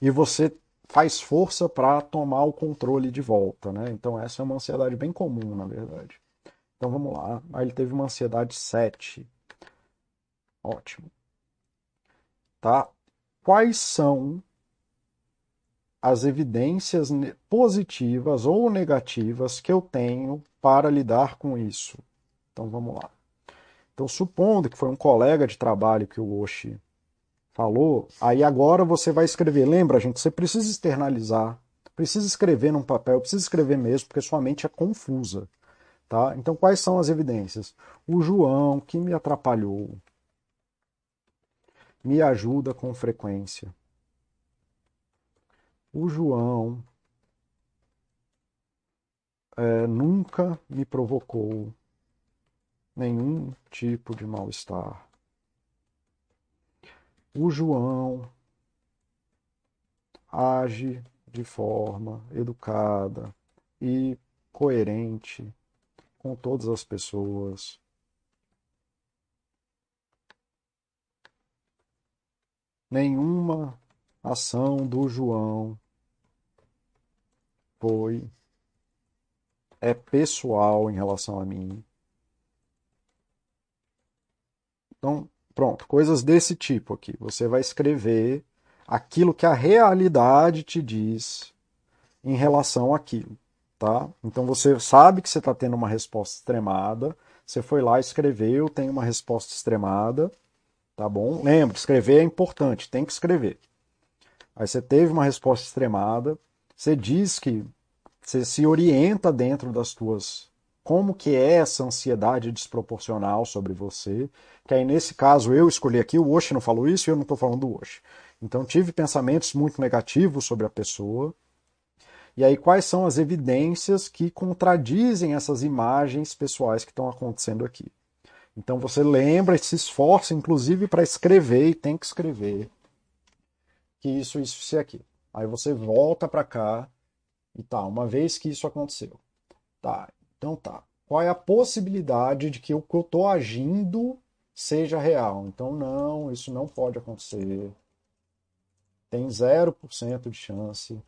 e você faz força para tomar o controle de volta, né? Então essa é uma ansiedade bem comum, na verdade. Então vamos lá. Aí ele teve uma ansiedade 7. Ótimo. Tá? Quais são as evidências positivas ou negativas que eu tenho para lidar com isso? Então vamos lá. Então supondo que foi um colega de trabalho que o Oshi falou, aí agora você vai escrever. Lembra, gente, você precisa externalizar, precisa escrever num papel, precisa escrever mesmo, porque sua mente é confusa. Tá? Então, quais são as evidências? O João, que me atrapalhou, me ajuda com frequência. O João é, nunca me provocou nenhum tipo de mal-estar o João age de forma educada e coerente com todas as pessoas. Nenhuma ação do João foi é pessoal em relação a mim. Então, Pronto, coisas desse tipo aqui. Você vai escrever aquilo que a realidade te diz em relação àquilo, tá? Então você sabe que você está tendo uma resposta extremada, você foi lá, escreveu, tem uma resposta extremada, tá bom? Lembra, escrever é importante, tem que escrever. Aí você teve uma resposta extremada, você diz que você se orienta dentro das tuas como que é essa ansiedade desproporcional sobre você, que aí nesse caso eu escolhi aqui, o Osh não falou isso e eu não estou falando do Osh. Então tive pensamentos muito negativos sobre a pessoa, e aí quais são as evidências que contradizem essas imagens pessoais que estão acontecendo aqui. Então você lembra e se esforça, inclusive, para escrever, e tem que escrever que isso, isso, isso e aquilo. Aí você volta para cá E tá, uma vez que isso aconteceu. Tá, então tá. Qual é a possibilidade de que o que eu estou agindo seja real? Então, não, isso não pode acontecer. Tem 0% de chance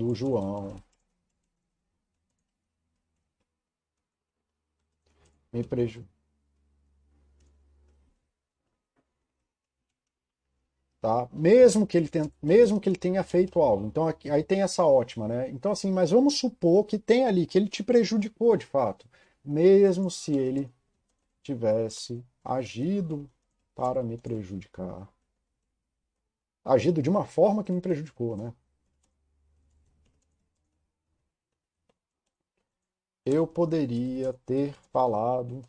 do João me prejudicar. tá? Mesmo que ele tenha, mesmo que ele tenha feito algo. Então aqui, aí tem essa ótima, né? Então assim, mas vamos supor que tem ali que ele te prejudicou de fato, mesmo se ele tivesse agido para me prejudicar, agido de uma forma que me prejudicou, né? Eu poderia ter falado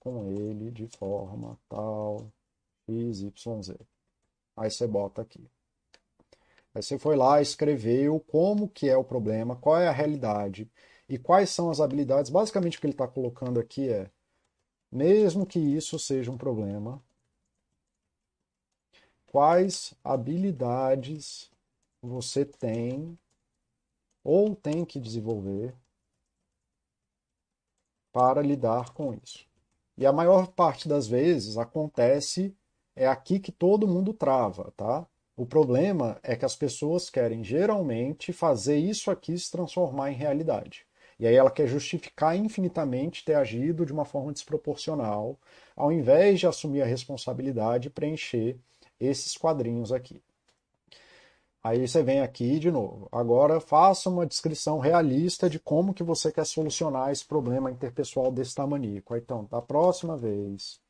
com ele de forma tal, x, y, z. Aí você bota aqui. Aí você foi lá, escreveu como que é o problema, qual é a realidade e quais são as habilidades. Basicamente o que ele está colocando aqui é, mesmo que isso seja um problema, quais habilidades você tem ou tem que desenvolver para lidar com isso. E a maior parte das vezes acontece é aqui que todo mundo trava, tá? O problema é que as pessoas querem geralmente fazer isso aqui se transformar em realidade. E aí ela quer justificar infinitamente ter agido de uma forma desproporcional, ao invés de assumir a responsabilidade e preencher esses quadrinhos aqui. Aí você vem aqui de novo. Agora faça uma descrição realista de como que você quer solucionar esse problema interpessoal desse tamanico. Então, da próxima vez,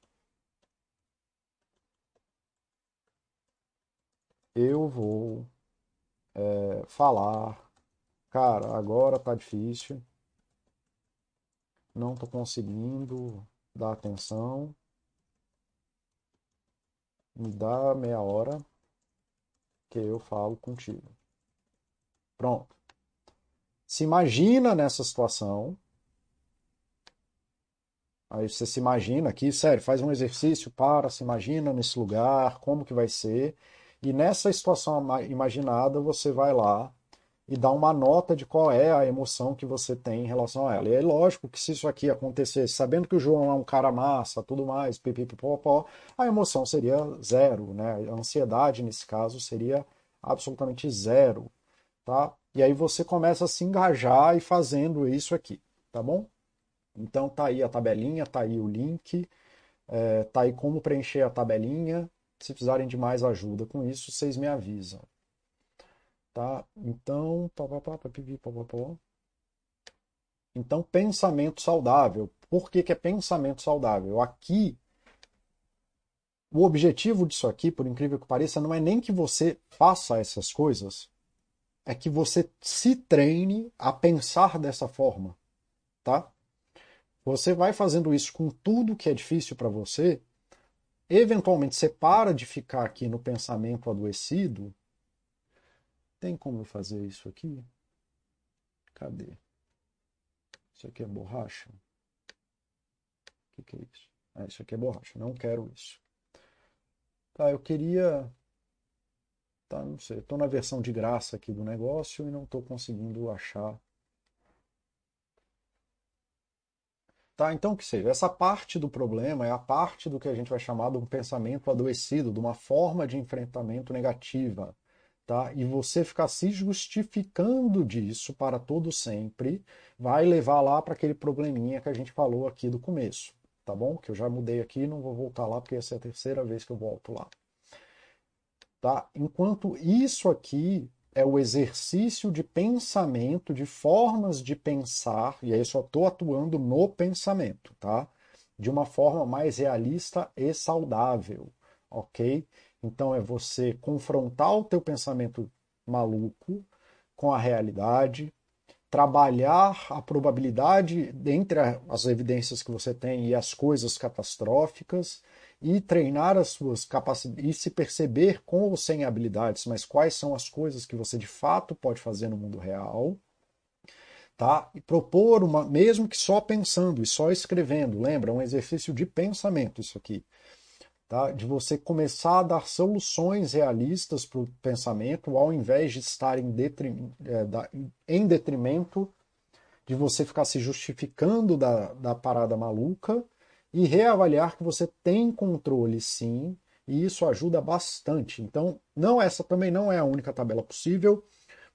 eu vou é, falar, cara, agora tá difícil, não tô conseguindo dar atenção, me dá meia hora que eu falo contigo. Pronto. Se imagina nessa situação. Aí você se imagina aqui, sério, faz um exercício, para, se imagina nesse lugar, como que vai ser. E nessa situação imaginada, você vai lá e dá uma nota de qual é a emoção que você tem em relação a ela. E é lógico que se isso aqui acontecesse, sabendo que o João é um cara massa, tudo mais, pipipipopó, a emoção seria zero, né? A ansiedade, nesse caso, seria absolutamente zero, tá? E aí você começa a se engajar e fazendo isso aqui, tá bom? Então tá aí a tabelinha, tá aí o link, é, tá aí como preencher a tabelinha, se precisarem de mais ajuda com isso, vocês me avisam. Tá? Então, então, pensamento saudável. Por que, que é pensamento saudável? Aqui, o objetivo disso aqui, por incrível que pareça, não é nem que você faça essas coisas, é que você se treine a pensar dessa forma, tá? Você vai fazendo isso com tudo que é difícil para você, eventualmente você para de ficar aqui no pensamento adoecido. Tem como eu fazer isso aqui? Cadê? Isso aqui é borracha? O que, que é isso? Ah, isso aqui é borracha. Não quero isso. Tá, eu queria. Tá, não sei. Estou na versão de graça aqui do negócio e não estou conseguindo achar Tá? Então, que seja, essa parte do problema é a parte do que a gente vai chamar de um pensamento adoecido, de uma forma de enfrentamento negativa. Tá? E você ficar se justificando disso para todo sempre vai levar lá para aquele probleminha que a gente falou aqui do começo, tá bom? Que eu já mudei aqui, não vou voltar lá porque essa é a terceira vez que eu volto lá. Tá? Enquanto isso aqui é o exercício de pensamento, de formas de pensar, e aí só estou atuando no pensamento, tá? De uma forma mais realista e saudável, ok? Então é você confrontar o teu pensamento maluco com a realidade, trabalhar a probabilidade entre as evidências que você tem e as coisas catastróficas, e treinar as suas capacidades e se perceber com ou sem habilidades, mas quais são as coisas que você de fato pode fazer no mundo real, tá? E propor uma, mesmo que só pensando e só escrevendo, lembra, um exercício de pensamento isso aqui. Tá? de você começar a dar soluções realistas para o pensamento, ao invés de estar em, detrim, é, em detrimento de você ficar se justificando da, da parada maluca e reavaliar que você tem controle sim, e isso ajuda bastante. Então, não essa também não é a única tabela possível,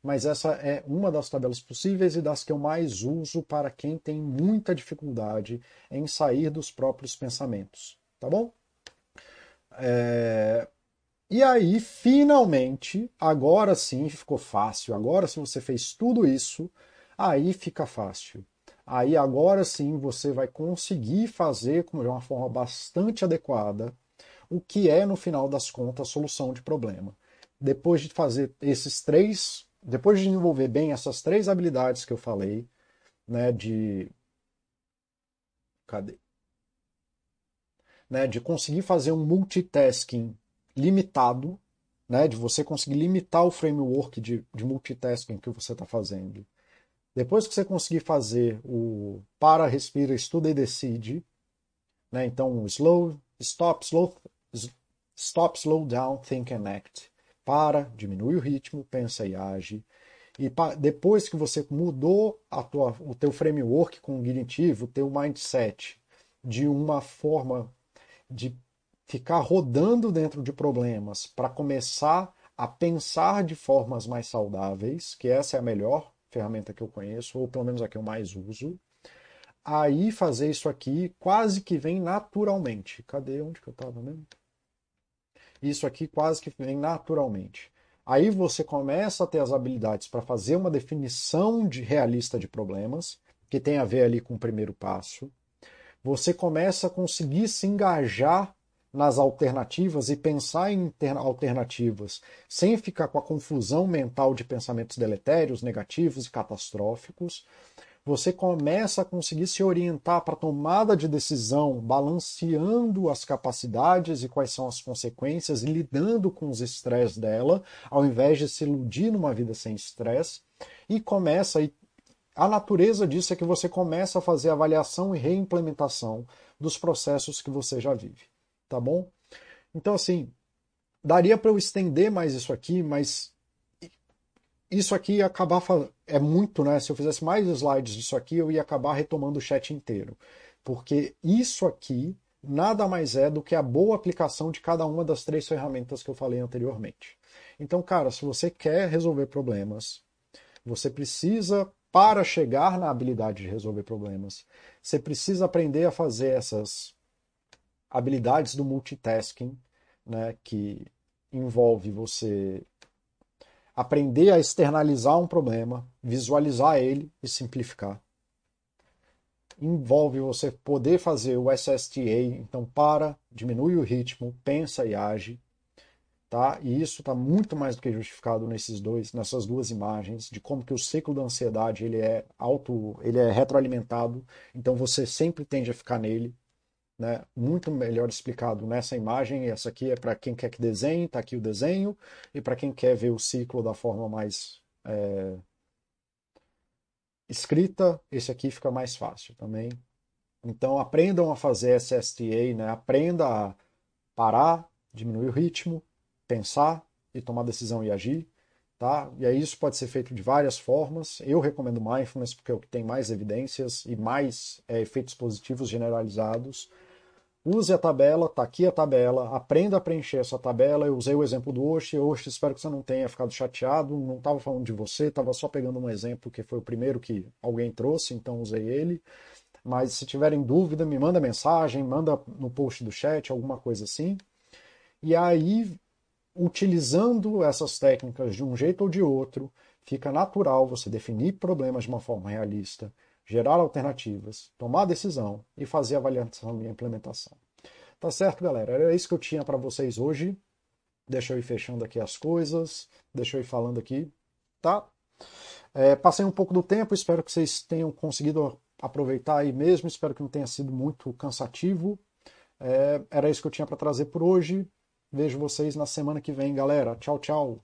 mas essa é uma das tabelas possíveis e das que eu mais uso para quem tem muita dificuldade em sair dos próprios pensamentos, tá bom? É... E aí, finalmente, agora sim ficou fácil. Agora, se você fez tudo isso, aí fica fácil. Aí agora sim você vai conseguir fazer de uma forma bastante adequada o que é, no final das contas, solução de problema. Depois de fazer esses três, depois de desenvolver bem essas três habilidades que eu falei, né, de cadê? Né, de conseguir fazer um multitasking limitado, né, de você conseguir limitar o framework de, de multitasking que você está fazendo. Depois que você conseguir fazer o para, respira, estuda e decide, né, então slow, stop, slow, Stop, slow down, think and act. Para, diminui o ritmo, pensa e age. E depois que você mudou tua, o teu framework cognitivo, o teu mindset, de uma forma de ficar rodando dentro de problemas para começar a pensar de formas mais saudáveis, que essa é a melhor ferramenta que eu conheço, ou pelo menos a que eu mais uso, aí fazer isso aqui quase que vem naturalmente. Cadê onde que eu estava mesmo? Isso aqui quase que vem naturalmente. Aí você começa a ter as habilidades para fazer uma definição de realista de problemas, que tem a ver ali com o primeiro passo. Você começa a conseguir se engajar nas alternativas e pensar em alternativas sem ficar com a confusão mental de pensamentos deletérios, negativos e catastróficos você começa a conseguir se orientar para a tomada de decisão, balanceando as capacidades e quais são as consequências e lidando com os estresses dela, ao invés de se iludir numa vida sem estresse. E começa, e a natureza disso é que você começa a fazer avaliação e reimplementação dos processos que você já vive, tá bom? Então, assim, daria para eu estender mais isso aqui, mas isso aqui acabar é muito, né? Se eu fizesse mais slides disso aqui, eu ia acabar retomando o chat inteiro. Porque isso aqui nada mais é do que a boa aplicação de cada uma das três ferramentas que eu falei anteriormente. Então, cara, se você quer resolver problemas, você precisa, para chegar na habilidade de resolver problemas, você precisa aprender a fazer essas habilidades do multitasking, né, que envolve você aprender a externalizar um problema, visualizar ele e simplificar. Envolve você poder fazer o SSTA, então para, diminui o ritmo, pensa e age. Tá? E isso está muito mais do que justificado nesses dois, nessas duas imagens, de como que o ciclo da ansiedade ele é auto, ele é retroalimentado, então você sempre tende a ficar nele né, muito melhor explicado nessa imagem. Essa aqui é para quem quer que desenhe, está aqui o desenho, e para quem quer ver o ciclo da forma mais é, escrita, esse aqui fica mais fácil também. Então aprendam a fazer SSTA, né? aprenda a parar, diminuir o ritmo, pensar e tomar decisão e agir. Tá? E aí isso pode ser feito de várias formas. Eu recomendo mindfulness porque é o que tem mais evidências e mais é, efeitos positivos generalizados. Use a tabela, tá aqui a tabela, aprenda a preencher essa tabela. Eu usei o exemplo do Oshi. Oshi, espero que você não tenha ficado chateado. Não estava falando de você, estava só pegando um exemplo que foi o primeiro que alguém trouxe, então usei ele. Mas se tiverem dúvida, me manda mensagem, manda no post do chat, alguma coisa assim. E aí, utilizando essas técnicas de um jeito ou de outro, fica natural você definir problemas de uma forma realista, gerar alternativas, tomar decisão e fazer avaliação e implementação. Tá certo, galera? Era isso que eu tinha para vocês hoje. Deixa eu ir fechando aqui as coisas, deixa eu ir falando aqui, tá? É, passei um pouco do tempo, espero que vocês tenham conseguido aproveitar aí mesmo, espero que não tenha sido muito cansativo. É, era isso que eu tinha para trazer por hoje. Vejo vocês na semana que vem, galera. Tchau, tchau.